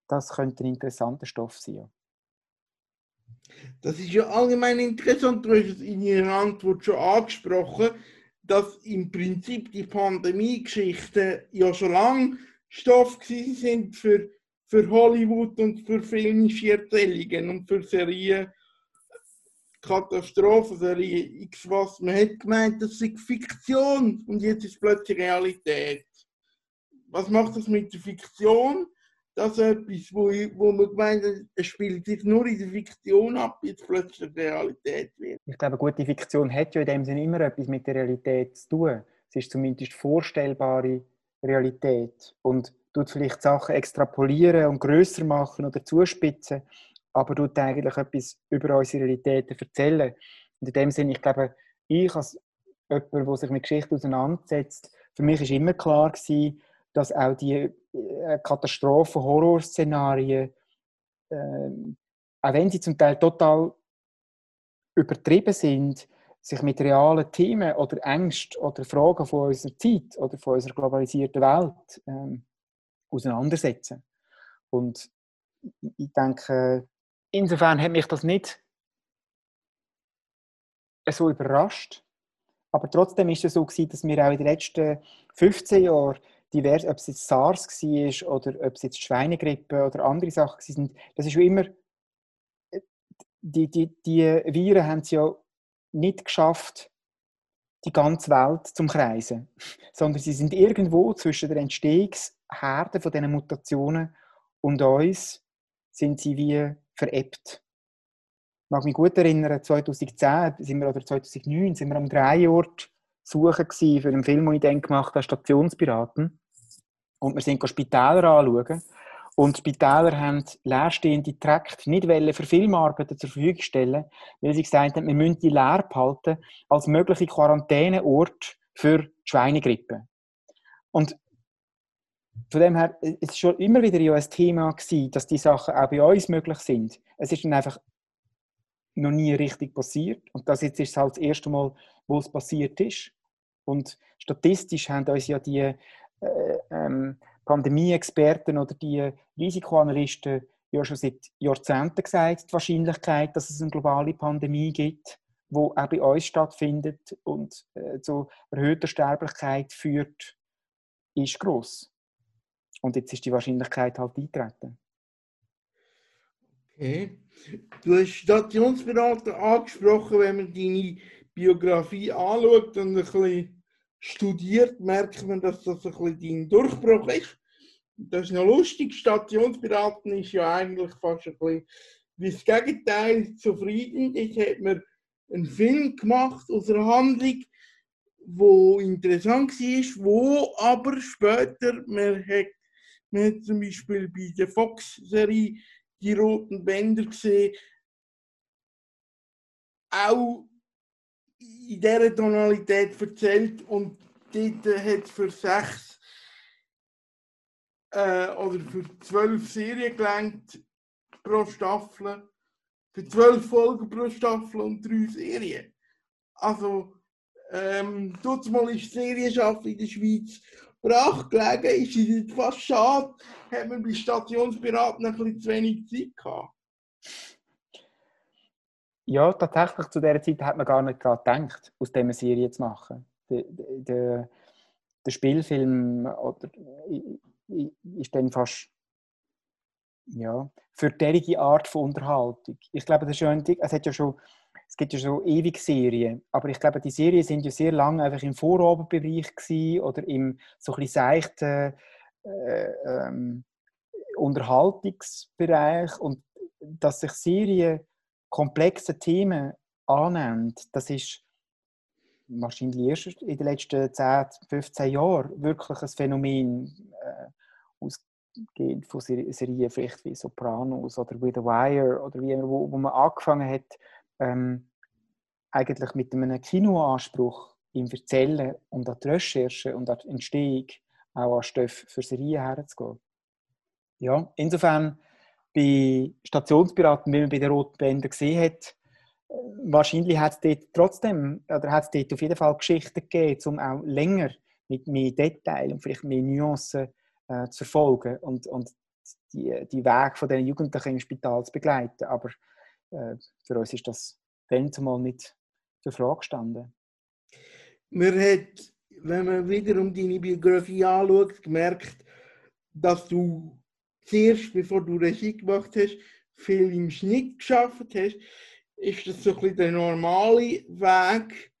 das könnte ein interessanter Stoff sein. Das ist ja allgemein interessant, du hast es in Ihrer Antwort schon angesprochen, dass im Prinzip die Pandemie-Geschichten ja schon lange Stoff sind für, für Hollywood und für filmische Erzählungen und für Serien Katastrophenserie X was. Man hat gemeint, das sei Fiktion und jetzt ist plötzlich Realität. Was macht das mit der Fiktion? Das etwas, wo, wo man gemeint hat, es spielt sich nur in der Fiktion ab, jetzt plötzlich Realität wird. Ich glaube, gute Fiktion hat ja in dem Sinne immer etwas mit der Realität zu tun. Es ist zumindest vorstellbare Realität und tut vielleicht Sachen extrapolieren und größer machen oder zuspitzen aber tut eigentlich etwas über unsere Realitäten erzählen. Und in dem Sinne, ich glaube, ich als jemand, der sich mit Geschichte auseinandersetzt, für mich ist immer klar gewesen, dass auch die Katastrophen, Horrorszenarien, äh, auch wenn sie zum Teil total übertrieben sind, sich mit realen Themen oder Ängsten oder Fragen von unserer Zeit oder von unserer globalisierten Welt äh, auseinandersetzen. Und ich denke, insofern hat mich das nicht so überrascht. Aber trotzdem ist es so gewesen, dass wir auch in den letzten 15 Jahren divers, ob es jetzt SARS war oder ob es jetzt Schweinegrippe oder andere Sachen sind, das ist wie immer, die, die, die Viren haben es ja nicht geschafft, die ganze Welt zum Kreisen, sondern sie sind irgendwo zwischen den Entstehungsherden von diesen Mutationen und uns sind sie wie verebbt. Ich mag mich gut erinnern, 2010 sind wir, oder 2009 sind wir am Dreiort suchen für einen Film, den ich dann gemacht habe, Stationspiraten. Und wir sind Spitäler anschauen. Und die Spitäler haben leerstehende Trakte nicht für Filmarbeiten zur Verfügung stellen, weil sie gesagt haben, wir müssen die leer behalten als mögliche Quarantäneort für Schweinegrippe. Und von dem her, es ist schon immer wieder ja ein Thema gewesen, dass die Sachen auch bei uns möglich sind. Es ist dann einfach noch nie richtig passiert. Und das jetzt ist halt das erste Mal, wo es passiert ist. Und statistisch haben uns ja die äh, ähm, Pandemie-Experten oder die Risikoanalysten ja schon seit Jahrzehnten gesagt, die Wahrscheinlichkeit, dass es eine globale Pandemie gibt, die auch bei uns stattfindet und äh, zu erhöhter Sterblichkeit führt, ist groß. Und jetzt ist die Wahrscheinlichkeit halt eingetreten. Okay. Du hast Stationsberater angesprochen, wenn man deine Biografie anschaut und ein bisschen studiert, merkt man, dass das ein bisschen dein Durchbruch ist. Das ist noch lustig. Stationsberaten ist ja eigentlich fast ein bisschen wie das Gegenteil zufrieden. Ich habe mir einen Film gemacht aus einer Handlung, wo interessant war, wo aber später, man hat, man hat zum Beispiel bei der Fox-Serie die roten Bänder gesehen, auch in dieser Tonalität erzählt und dort hat für sechs äh, oder für zwölf Serien gelangt pro Staffel, für zwölf Folgen pro Staffel und drei Serien. Also, ähm, mal ist Serienschaffen in der Schweiz brach gelegen, ist es fast schade, hat man bei Stationspiraten ein bisschen zu wenig Zeit gehabt. Ja, tatsächlich zu dieser Zeit hat man gar nicht gerade gedacht, aus dieser Serie zu machen. Der, der, der Spielfilm oder, ist dann fast ja, für diese Art von Unterhaltung. Ich glaube, das ist es hat ja schon es gibt ja schon ewig Serien, aber ich glaube, die Serien sind ja sehr lange einfach im Vorabendbereich oder im so ein seichten äh, ähm, Unterhaltungsbereich und dass sich Serien komplexe Themen annimmt, das ist wahrscheinlich erst in den letzten 10, 15 Jahren wirklich ein Phänomen äh, ausgehend von Serien vielleicht wie Sopranos oder With a Wire oder wie wo, wo man angefangen hat ähm, eigentlich mit einem Kinoanspruch im Erzählen und an die Recherche und an die Entstehung auch an Stoff für Serien herzugehen. Ja, insofern bei Stationspiraten, wie man bei den Roten Bändern gesehen hat, wahrscheinlich hat es dort trotzdem, oder hat es dort auf jeden Fall Geschichten gegeben, um auch länger mit mehr Details und vielleicht mehr Nuancen äh, zu verfolgen und, und die, die Wege von den Jugendlichen im Spital zu begleiten. Aber äh, für uns ist das dann zumal nicht zur Frage gestanden. Man hat, wenn man wiederum deine Biografie anschaut, gemerkt, dass du zuerst, bevor du Regie gemacht hast, viel im Schnitt geschafft hast. Ist das so ein bisschen der normale Weg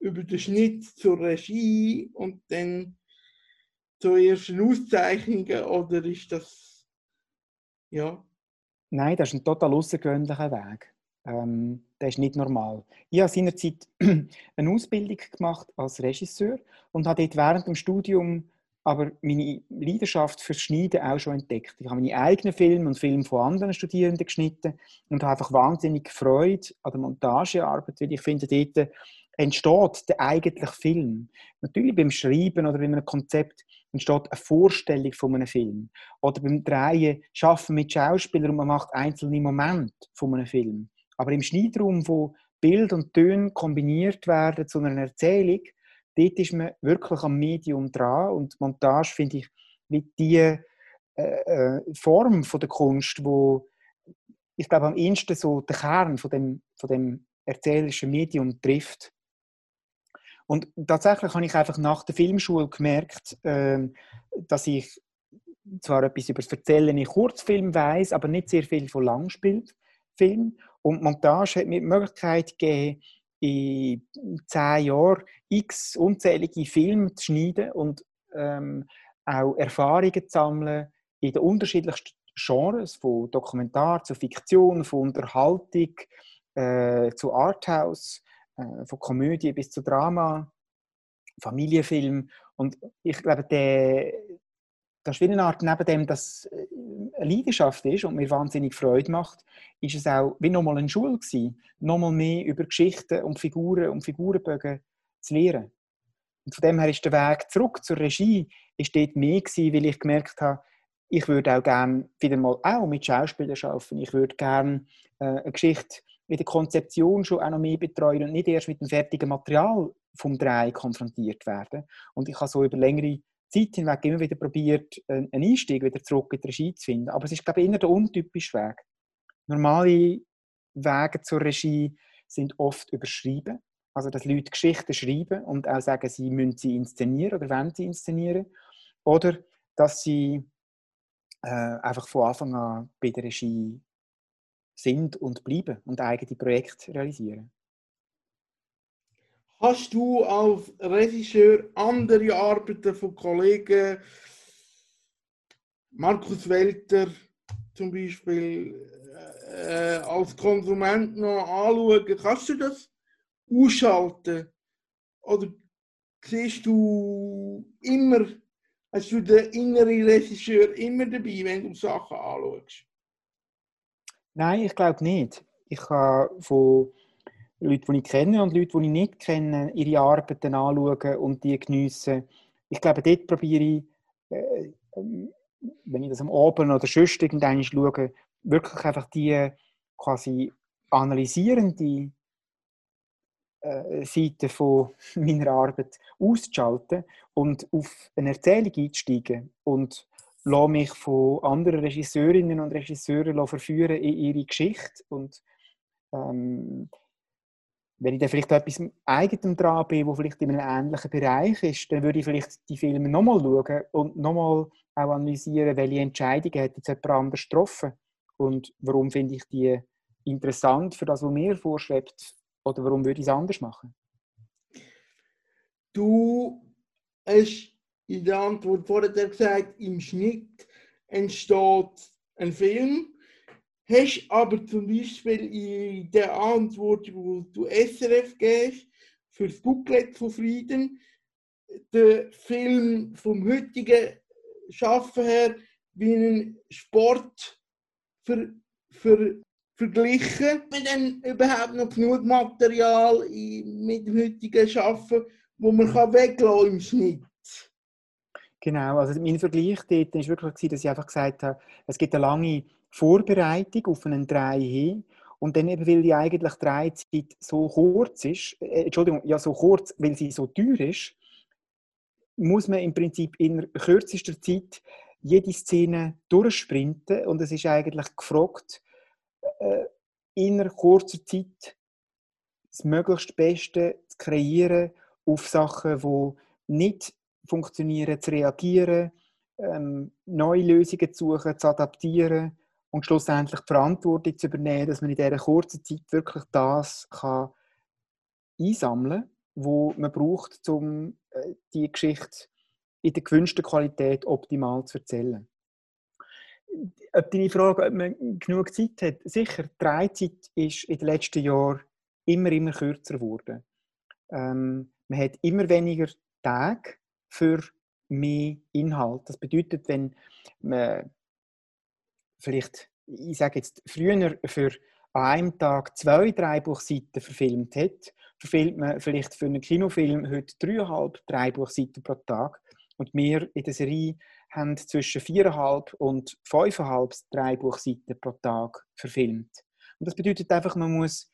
über den Schnitt zur Regie und dann zur ersten Auszeichnungen oder ist das ja? Nein, das ist ein total außergewöhnlicher Weg. Ähm, das ist nicht normal. Ich habe seinerzeit eine Ausbildung gemacht als Regisseur und habe dort während dem Studium aber meine Leidenschaft fürs Schneiden auch schon entdeckt. Ich habe meine eigenen Filme und Filme von anderen Studierenden geschnitten und habe einfach wahnsinnig Freude an der Montagearbeit, weil ich finde, dort entsteht der eigentliche Film. Natürlich beim Schreiben oder bei einem Konzept entsteht eine Vorstellung von einem Film. Oder beim Drehen schaffen mit Schauspielern und man macht einzelne Momente von einem Film. Aber im Schneidraum, wo Bild und Töne kombiniert werden zu einer Erzählung, dort ist man wirklich am Medium dran. Und Montage finde ich wie die äh, äh, Form von der Kunst, wo ich glaube am ehesten so den Kern von dem, von dem erzählerischen Medium trifft. Und tatsächlich habe ich einfach nach der Filmschule gemerkt, äh, dass ich zwar etwas über das Erzählen in Kurzfilm weiß, aber nicht sehr viel von Langspielfilm. Und Montage hat mir die Möglichkeit gegeben, in zehn Jahren x unzählige Filme zu schneiden und ähm, auch Erfahrungen zu sammeln in den unterschiedlichsten Genres, von Dokumentar zu Fiktion, von Unterhaltung äh, zu Arthouse, äh, von Komödie bis zu Drama, Familienfilm. Und ich glaube, der, das ist wie neben dem, dass äh, eine Leidenschaft ist und mir wahnsinnig Freude macht, ist es auch wie nochmal eine Schule gewesen, nochmal mehr über Geschichten und Figuren und Figurenbögen zu lernen. Und von dem her ist der Weg zurück zur Regie ist dort mehr gewesen, weil ich gemerkt habe, ich würde auch gerne wieder mal auch mit Schauspielern arbeiten. Ich würde gerne äh, eine Geschichte mit der Konzeption schon auch noch mehr betreuen und nicht erst mit dem fertigen Material vom Drei konfrontiert werden. Und ich habe so über längere Zeit hinweg immer wieder probiert, einen Einstieg wieder zurück in die Regie zu finden. Aber es ist, glaube ich, eher der untypische Weg. Normale Wege zur Regie sind oft überschrieben. Also, dass Leute Geschichten schreiben und auch sagen, sie müssen sie inszenieren oder wollen sie inszenieren. Oder dass sie äh, einfach von Anfang an bei der Regie sind und bleiben und eigene Projekte realisieren. Hast du als Regisseur andere Arbeiten von Kollegen, Markus Welter zum Beispiel, äh, als Konsument noch anschauen? Kannst du das ausschalten? Oder siehst du immer, hast du den inneren Regisseur immer dabei, wenn du Sachen anschaust? Nein, ich glaube nicht. Ich habe von Leuten, die ich kenne und Leuten, die ich nicht kenne, ihre Arbeiten anschauen und die geniessen. Ich glaube, dort probiere ich, äh, wenn ich das am Abend oder sonst irgendwann schaue, wirklich einfach die quasi analysierende äh, Seite von meiner Arbeit auszuschalten und auf eine Erzählung einzusteigen und lasse mich von anderen Regisseurinnen und Regisseuren verführen in ihre Geschichte und ähm, wenn ich dann vielleicht etwas eigenem dran bin, wo vielleicht in einem ähnlichen Bereich ist, dann würde ich vielleicht die Filme nochmal schauen und nochmal auch analysieren, welche Entscheidungen hat jetzt jemand anders getroffen und warum finde ich die interessant für das, was mir vorschwebt oder warum würde ich es anders machen? Du hast in der Antwort vorher gesagt, im Schnitt entsteht ein Film. Hast aber zum Beispiel in der Antwort, wo du SRF gehst, für das Booklet von Frieden, den Film vom heutigen Schaffen her wie einen Sport für, für verglichen. Haben wir dann überhaupt noch genug Material mit dem heutigen Schaffen, wo man kann weglassen im Schnitt? Genau, also mein Vergleich dort war wirklich, dass ich einfach gesagt habe, es gibt eine lange Vorbereitung auf einen Drei hin und dann eben, weil die eigentlich Dreizeit so kurz ist, äh, Entschuldigung, ja so kurz, weil sie so teuer ist, muss man im Prinzip in kürzester Zeit jede Szene durchsprinten und es ist eigentlich gefragt, äh, in kurzer Zeit das möglichst Beste zu kreieren auf Sachen, die nicht funktionieren, zu reagieren, ähm, neue Lösungen zu suchen, zu adaptieren und schlussendlich die Verantwortung zu übernehmen, dass man in dieser kurzen Zeit wirklich das kann einsammeln kann, was man braucht, um äh, die Geschichte in der gewünschten Qualität optimal zu erzählen. Ob deine Frage, ob man genug Zeit hat, sicher, die Reizeit ist in den letzten Jahren immer, immer kürzer geworden. Ähm, man hat immer weniger Tage für mehr Inhalt. Das bedeutet, wenn man vielleicht, ich sage jetzt, früher für an einem Tag zwei Drehbuchseiten verfilmt hat, verfilmt man vielleicht für einen Kinofilm heute dreieinhalb Drehbuchseiten pro Tag. Und wir in der Serie haben zwischen viereinhalb und fünfeinhalb Drehbuchseiten pro Tag verfilmt. Und das bedeutet einfach, man muss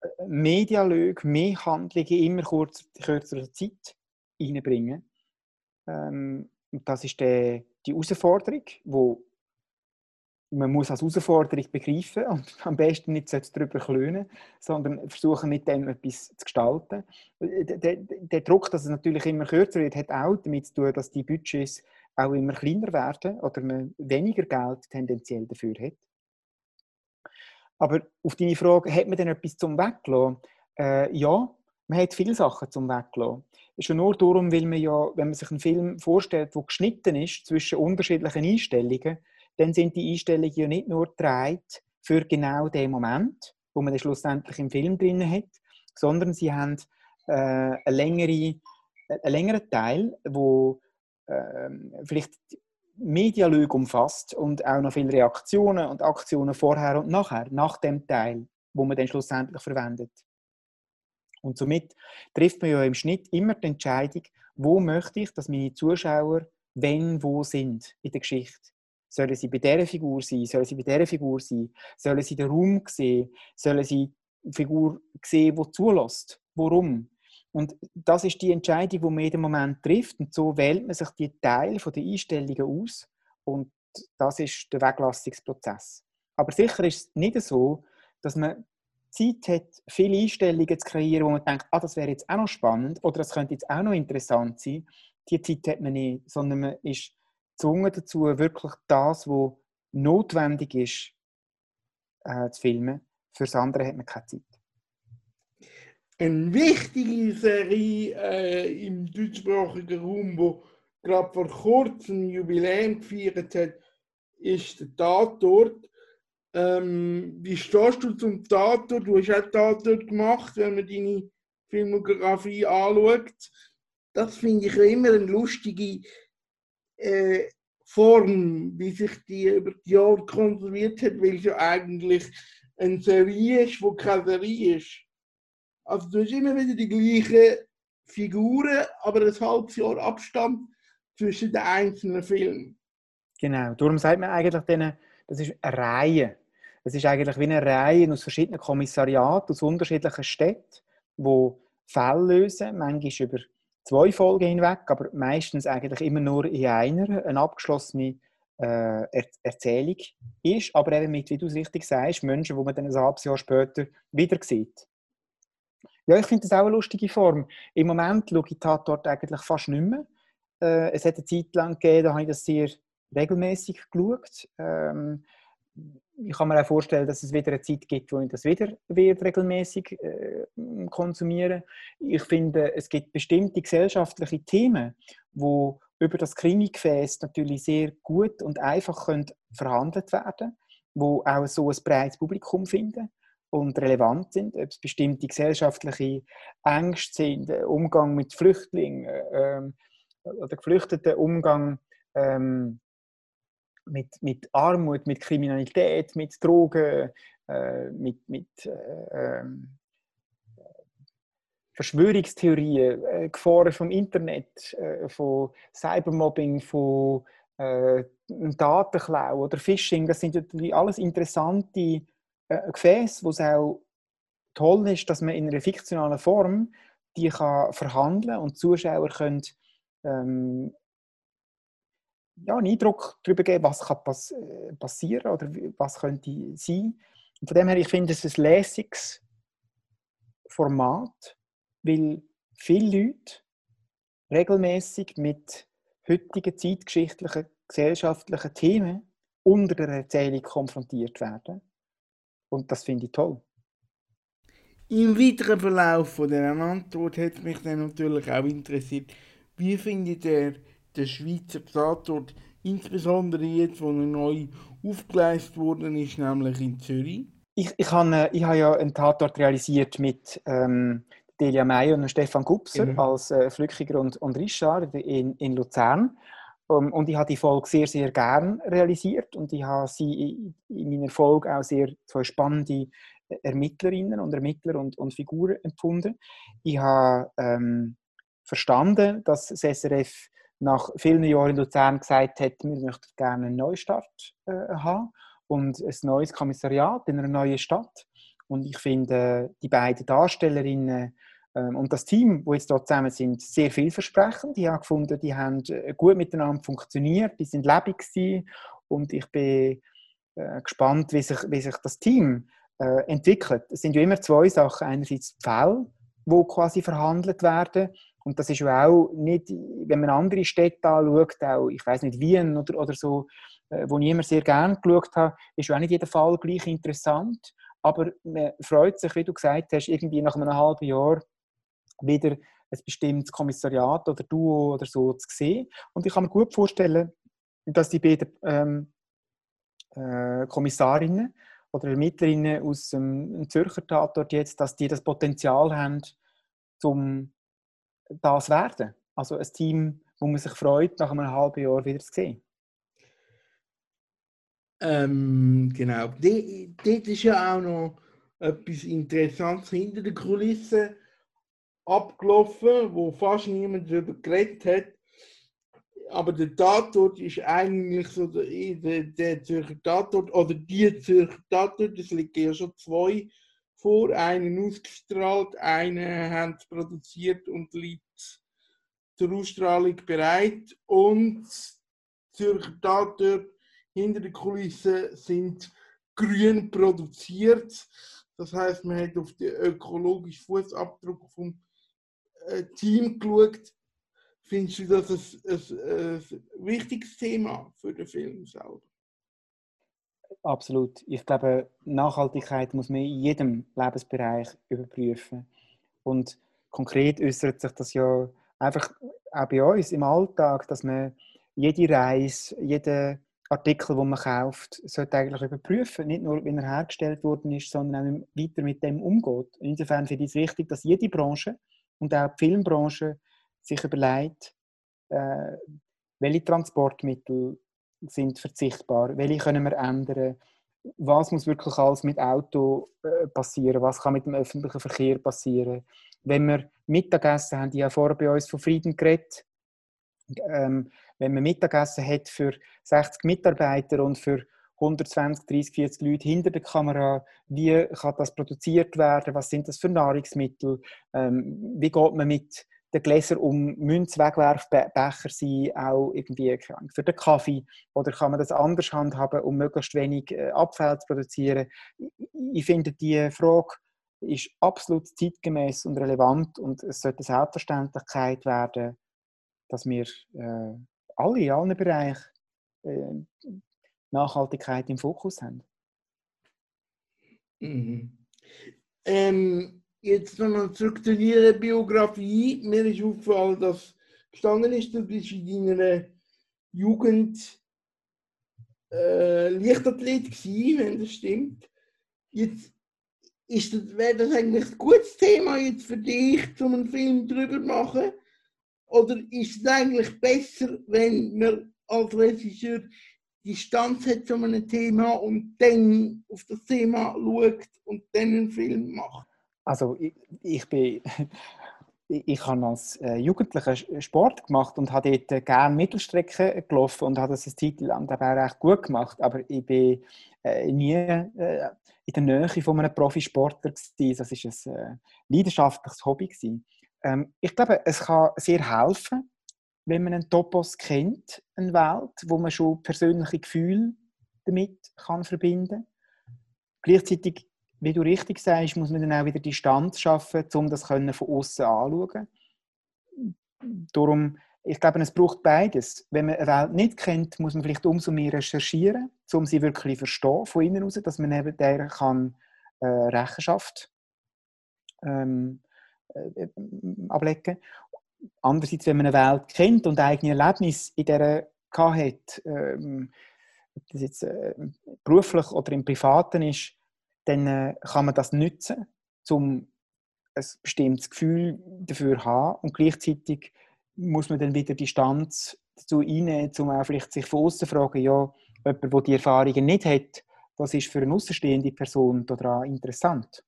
äh, mehr mehr Handlungen immer kurzer, kürzerer Zeit reinbringen. Ähm, das ist die, die Herausforderung, wo man muss als Herausforderung begreifen und am besten nicht darüber klönen, sondern versuchen mit dem etwas zu gestalten. Der, der, der, Druck, dass es natürlich immer kürzer wird, hat auch damit zu tun, dass die Budgets auch immer kleiner werden oder man weniger Geld tendenziell dafür hat. Aber auf deine Frage, hat man denn etwas zum Weglassen? Äh, ja, man hat viele Sachen zum Weglassen. Schon nur darum, weil man ja, wenn man sich einen Film vorstellt, der geschnitten ist zwischen unterschiedlichen Einstellungen, dann sind die Einstellungen ja nicht nur gedreht für genau den Moment, wo man dann schlussendlich im Film drin hat, sondern sie haben äh, eine längere, einen längeren Teil, wo äh, vielleicht Medialüge umfasst und auch noch viele Reaktionen und Aktionen vorher und nachher, nach dem Teil, wo man dann schlussendlich verwendet. Und somit trifft man ja im Schnitt immer die Entscheidung, wo möchte ich, dass meine Zuschauer wenn wo sind in der Geschichte. Sollen sie bei dieser Figur sein? Sollen sie bei dieser Figur sein? Sollen sie den Raum sehen? Sollen sie die Figur sehen, die zulässt? Warum? Und das ist die Entscheidung, die man in jedem Moment trifft. Und so wählt man sich die Teile der Einstellungen aus. Und das ist der Weglassungsprozess. Aber sicher ist es nicht so, dass man Zeit hat, viele Einstellungen zu kreieren, wo man denkt, ah, das wäre jetzt auch noch spannend oder das könnte jetzt auch noch interessant sein. Die Zeit hat man nicht, sondern man ist gezwungen dazu, wirklich das, was notwendig ist, äh, zu filmen. Fürs andere hat man keine Zeit. Eine wichtige Serie äh, im deutschsprachigen Raum, wo gerade vor kurzem Jubiläum gefeiert hat, ist der Tatort. Ähm, wie stehst du zum Tatort? Du hast auch Tatort gemacht, wenn man deine Filmografie anschaut. Das finde ich immer eine lustige äh, Form, wie sich die über die Jahre konserviert hat, weil es ja eigentlich eine Serie ist, die keine Serie ist. Also du hast immer wieder die gleichen Figuren, aber ein halbes Jahr Abstand zwischen den einzelnen Filmen. Genau, darum sagt man eigentlich denen, das ist eine Reihe. Es ist eigentlich wie eine Reihe aus verschiedenen Kommissariaten, aus unterschiedlichen Städten, die Fälle lösen, manchmal über zwei Folgen hinweg, aber meistens eigentlich immer nur in einer, eine abgeschlossene äh, er Erzählung ist, aber eben mit, wie du es richtig sagst, Menschen, die man dann ein halbes Jahr später wieder sieht. Ja, ich finde das auch eine lustige Form. Im Moment schaue ich Tatort eigentlich fast nicht mehr. Äh, es hat eine Zeit lang gegeben, da habe ich das sehr regelmäßig geschaut. Ähm, ich kann mir auch vorstellen, dass es wieder eine Zeit gibt, wo ich das wieder wird regelmäßig äh, konsumiere. Ich finde, es gibt bestimmte gesellschaftliche Themen, wo über das Krimi-Gefäß natürlich sehr gut und einfach können verhandelt werden, wo auch so ein breites Publikum finden und relevant sind, ob es bestimmte gesellschaftliche Ängste sind, Umgang mit Flüchtlingen ähm, oder Geflüchteten, Umgang ähm, mit, mit Armut, mit Kriminalität, mit Drogen, äh, mit, mit äh, ähm, Verschwörungstheorien, äh, Gefahren vom Internet, äh, von Cybermobbing, von äh, Datenklau oder Phishing. Das sind natürlich alles interessante äh, Gefäße, wo es auch toll ist, dass man in einer fiktionalen Form die kann verhandeln und die Zuschauer können ähm, ja, einen Eindruck darüber geben, was kann pass äh, passieren oder was könnte sein. Und von dem her, ich finde es ein lässiges Format, weil viele Leute regelmäßig mit heutigen zeitgeschichtlichen, gesellschaftlichen Themen unter der Erzählung konfrontiert werden. Und das finde ich toll. Im weiteren Verlauf von dieser Antwort hat mich dann natürlich auch interessiert, wie findet ihr den Schweizer Tatort, insbesondere jetzt, wo er neu aufgeleistet worden ist, nämlich in Zürich? Ich, ich habe ich hab ja einen Tatort realisiert mit ähm, Delia Meyer und Stefan Gubser mhm. als äh, Flückiger und, und Richard in, in Luzern. Um, ähm, und ich habe die Folge sehr, sehr gern realisiert und ich habe sie in meiner Folge auch sehr zwei spannende Ermittlerinnen und Ermittler und, und Figuren empfunden. Ich habe ähm, verstanden, dass das SRF nach vielen Jahren in Luzern gesagt hat, wir möchten gerne einen Neustart äh, haben und ein neues Kommissariat in einer neuen Stadt. Und ich finde die beiden Darstellerinnen ähm, und das Team, wo jetzt dort zusammen sind, sehr vielversprechend. Ich habe gefunden, die haben äh, gut miteinander funktioniert, die sind lebendig gewesen und ich bin äh, gespannt, wie sich, wie sich das Team äh, entwickelt. Es sind ja immer zwei Sachen. Einerseits die Fälle, die quasi verhandelt werden und das ist ja auch nicht, wenn man andere Städte anschaut, auch, ich weiß nicht, Wien oder, oder so, äh, wo ich immer sehr gerne geschaut habe, ist auch nicht jeder Fall gleich interessant. Aber man freut sich, wie du gesagt hast, irgendwie nach einem halben Jahr wieder ein bestimmtes Kommissariat oder Duo oder so zu sehen. Und ich kann mir gut vorstellen, dass die beiden ähm, äh, Kommissarinnen oder Ermittlerinnen aus dem Zürcher Tatort jetzt, dass die das Potenzial haben, um das werden. Also ein Team, wo man sich freut, nach einem halben Jahr wieder zu sehen. Ähm, genau. Dort ist ja auch noch etwas Interessantes hinter den Kulissen abgelaufen, wo fast niemand darüber geredet hat. Aber der Tatort ist eigentlich so der, der, der Zürcher Tatort oder die Zürcher Tatort, es liegen ja schon zwei vor, einen ausgestrahlt, einen haben produziert und liegt zur Ausstrahlung bereit. Und Zürcher Tatort hinter den Kulissen sind grün produziert. Das heißt, man hat auf den ökologischen Fußabdruck vom äh, Team geschaut. Findest du das ein, ein, ein wichtiges Thema für den Film selber? Absolut. Ich glaube, Nachhaltigkeit muss man in jedem Lebensbereich überprüfen. Und konkret äußert sich das ja einfach auch bei uns im Alltag, dass man jede Reise, jeden Artikel, den man kauft, sollte eigentlich überprüfen. Nicht nur, wie er hergestellt worden ist, sondern auch weiter mit dem umgeht. Insofern finde ich es wichtig, dass jede Branche und auch die Filmbranche sich überlegt, äh, welche Transportmittel sind verzichtbar, welche können wir ändern, was muss wirklich alles mit Auto äh, passieren, was kann mit dem öffentlichen Verkehr passieren. Wenn wir Mittagessen haben, die ja vorher bei uns von Frieden geredet, ähm, wenn man Mittagessen hat für 60 Mitarbeiter und für 120, 30, 40 Leute hinter der Kamera, wie kann das produziert werden, was sind das für Nahrungsmittel, ähm, wie geht man mit den Gläsern um, müssen Wegwerfbecher sein, auch irgendwie für den Kaffee, oder kann man das anders handhaben, um möglichst wenig äh, Abfall zu produzieren. Ich finde, die Frage ist absolut zeitgemäß und relevant und es sollte eine Selbstverständlichkeit werden, dass wir äh, alle in allen Bereichen äh, Nachhaltigkeit im Fokus haben. Mhm. Ähm, jetzt nochmal zurück zu Ihrer Biografie. Mir ist aufgefallen, dass gestanden ist, du bist in deiner Jugend äh, Leichtathlet gewesen, wenn das stimmt. Jetzt das, wäre das eigentlich ein gutes Thema jetzt für dich, um einen Film darüber zu machen? Oder ist es eigentlich besser, wenn man als Regisseur Distanz hat zu einem Thema und dann auf das Thema schaut und dann einen Film macht? Also ich, ich bin ich habe als äh, Jugendlicher Sport gemacht und habe dort gerne Mittelstrecke gelaufen und habe das eine Zeit lang dabei recht gut gemacht. Aber ich bin äh, nie äh, in der Nähe von einem Profisportler gewesen. Das war ein leidenschaftliches Hobby. Ähm, ich glaube, es kann sehr helfen, wenn man einen Topos kennt, eine Welt, wo man schon persönliche Gefühle damit verbinden kann. Gleichzeitig wie du richtig sagst, muss man dann auch wieder Distanz schaffen, um das von außen anzuschauen. Darum, ich glaube, es braucht beides. Wenn man eine Welt nicht kennt, muss man vielleicht umso mehr recherchieren, um sie wirklich verstehen, von innen heraus, dass man eben der kann, äh, Rechenschaft ähm, äh, ablegen Andererseits, wenn man eine Welt kennt und eigene Erlebnisse in der hat, ähm, ob das jetzt äh, beruflich oder im Privaten ist, dann äh, kann man das nutzen, um ein bestimmtes Gefühl dafür zu haben und gleichzeitig muss man dann wieder Distanz dazu einnehmen, um auch vielleicht sich von außen zu fragen, ja, jemand, der die Erfahrungen nicht hat, was ist für eine außenstehende Person daran interessant?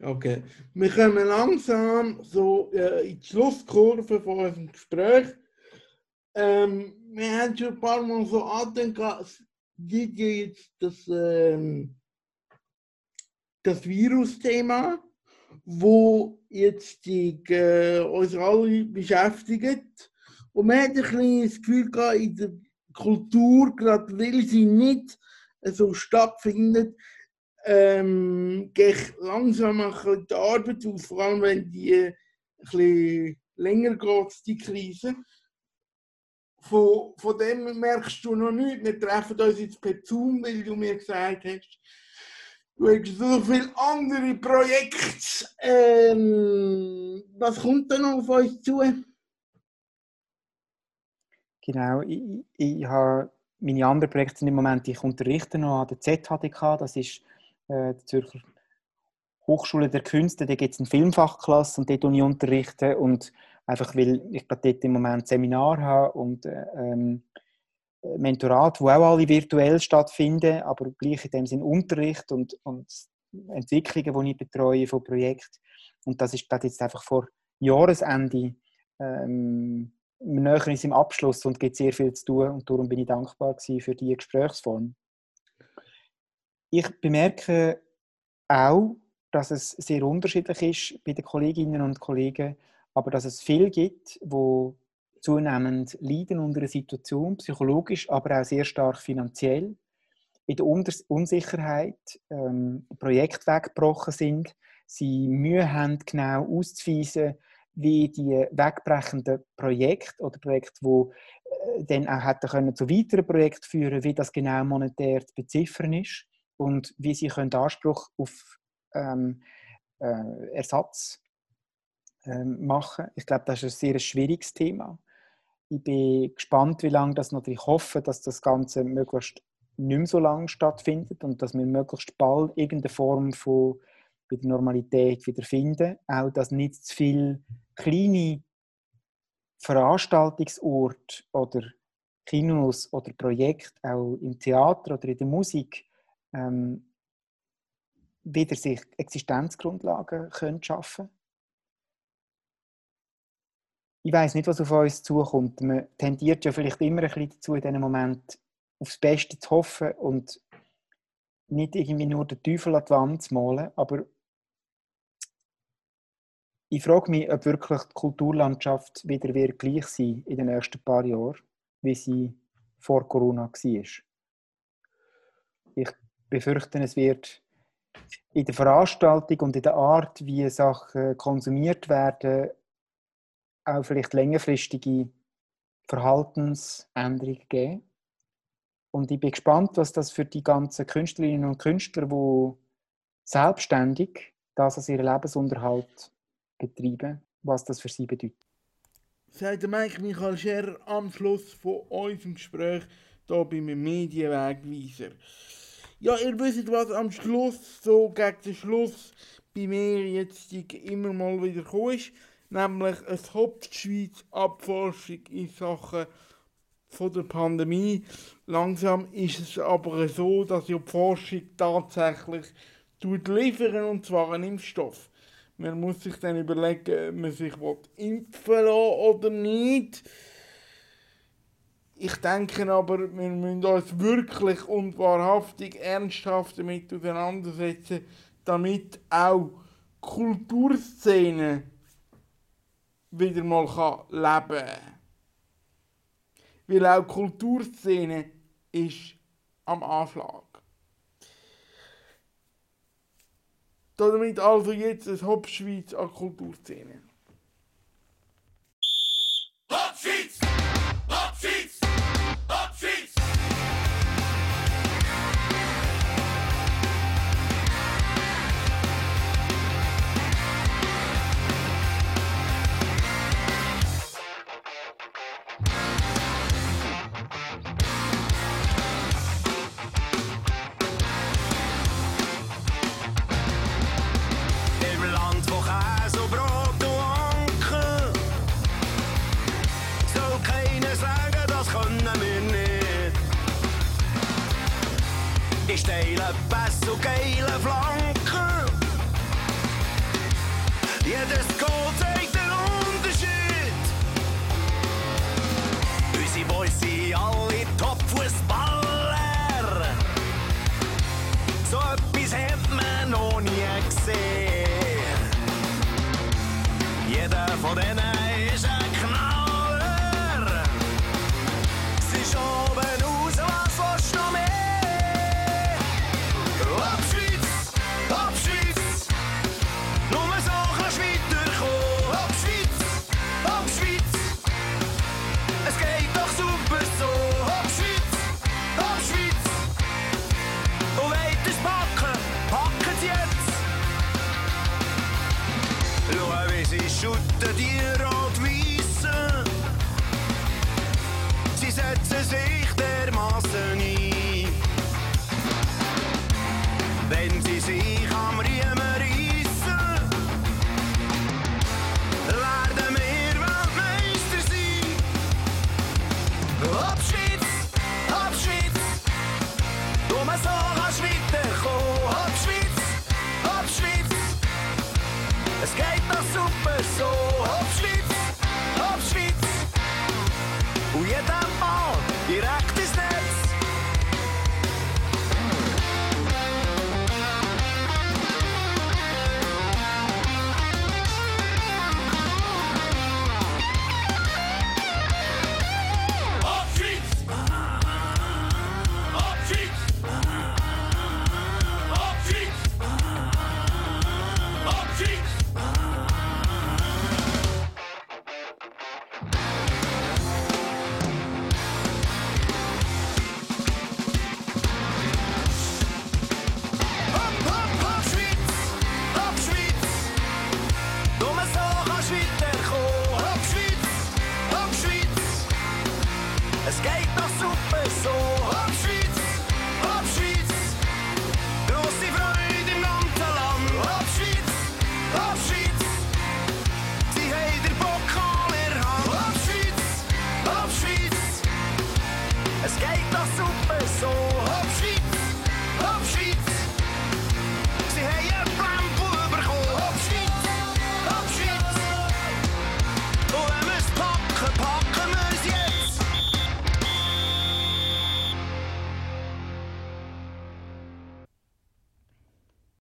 Okay, wir kommen langsam so äh, in die Schlusskurve von unserem Gespräch. Ähm, wir haben schon ein paar Mal so gibt ja jetzt das ähm, das Virus-Thema, wo jetzt die, äh, uns alle beschäftigt. Und man hat ein bisschen das Gefühl gehabt, in der Kultur, gerade weil sie nicht so stattfindet, ähm, geht langsam ein bisschen die Arbeit auf, vor allem wenn die ein bisschen länger geht, die Krise. Von, von dem merkst du noch nichts. Wir treffen uns jetzt per Zoom, weil du mir gesagt hast, Du hast so viele andere Projekte. Ähm, was kommt noch auf uns zu? Genau, ich, ich habe meine anderen Projekte sind im Moment, ich unterrichte noch an der ZHDK, das ist äh, die Zürcher Hochschule der Künste, da gibt es eine Filmfachklasse und dort ich unterrichte und einfach weil ich gerade dort im Moment Seminar habe und äh, ähm, Mentorat, wo auch alle virtuell stattfinden, aber gleich in dem Sinn Unterricht und, und Entwicklungen, die ich betreue von Projekten. Und das ist gerade jetzt einfach vor Jahresende ähm, näher ist im Abschluss und gibt sehr viel zu tun und darum bin ich dankbar für die Gesprächsform. Ich bemerke auch, dass es sehr unterschiedlich ist bei den Kolleginnen und Kollegen, aber dass es viel gibt, wo zunehmend leiden unter einer Situation, psychologisch, aber auch sehr stark finanziell, in der Unsicherheit ähm, Projekte weggebrochen sind, sie Mühe haben, genau auszuweisen, wie die wegbrechenden Projekte oder Projekte, die äh, dann auch hätten können zu weiteren Projekten führen wie das genau monetär zu beziffern ist und wie sie können Anspruch auf ähm, äh, Ersatz ähm, machen. Ich glaube, das ist ein sehr schwieriges Thema. Ich bin gespannt, wie lange das noch. Ich hoffe, dass das Ganze möglichst nicht mehr so lange stattfindet und dass wir möglichst bald irgendeine Form von wieder Normalität wieder finden. Auch, dass nicht zu viele kleine Veranstaltungsorte oder Kinos oder Projekte auch im Theater oder in der Musik ähm, wieder sich Existenzgrundlagen können schaffen Ich weiß nicht, was auf uns zukommt. Man tendiert ja vielleicht immer ein bisschen dazu, in diesem Moment aufs Beste zu hoffen und nicht irgendwie nur den Teufel an die Wand zu malen. Aber ich frage mich, ob wirklich die Kulturlandschaft wieder wird gleich sein in den nächsten paar Jahren, wie sie vor Corona war. Ich befürchte, es wird in der Veranstaltung und in der Art, wie Sachen konsumiert werden, auch vielleicht längerfristige Verhaltensänderungen geben. Und ich bin gespannt, was das für die ganzen Künstlerinnen und Künstler, die selbstständig das als ihren Lebensunterhalt betreiben, was das für sie bedeutet. Sagt Mike Michael Scherer am Schluss von unserem Gespräch hier beim Medienwegweiser. Ja, ihr wisst, was am Schluss, so gegen den Schluss, bei mir jetzt immer mal wieder gekommen ist, nämlich eine Hauptschweiz-Abforschung in Sachen von der Pandemie. Langsam ist es aber so, dass die Forschung tatsächlich liefern und zwar einen Impfstoff. Man muss sich dann überlegen, ob man sich impfen lassen oder nicht. Ich denke aber, wir müssen uns wirklich und wahrhaftig ernsthaft damit auseinandersetzen, damit auch Kulturszene wieder mal leben kann. Weil auch die Kulturszene ist am Anschlag. Damit also jetzt ein Hauptschweiz an Kulturszene. stelen, best oké, okay, vlang.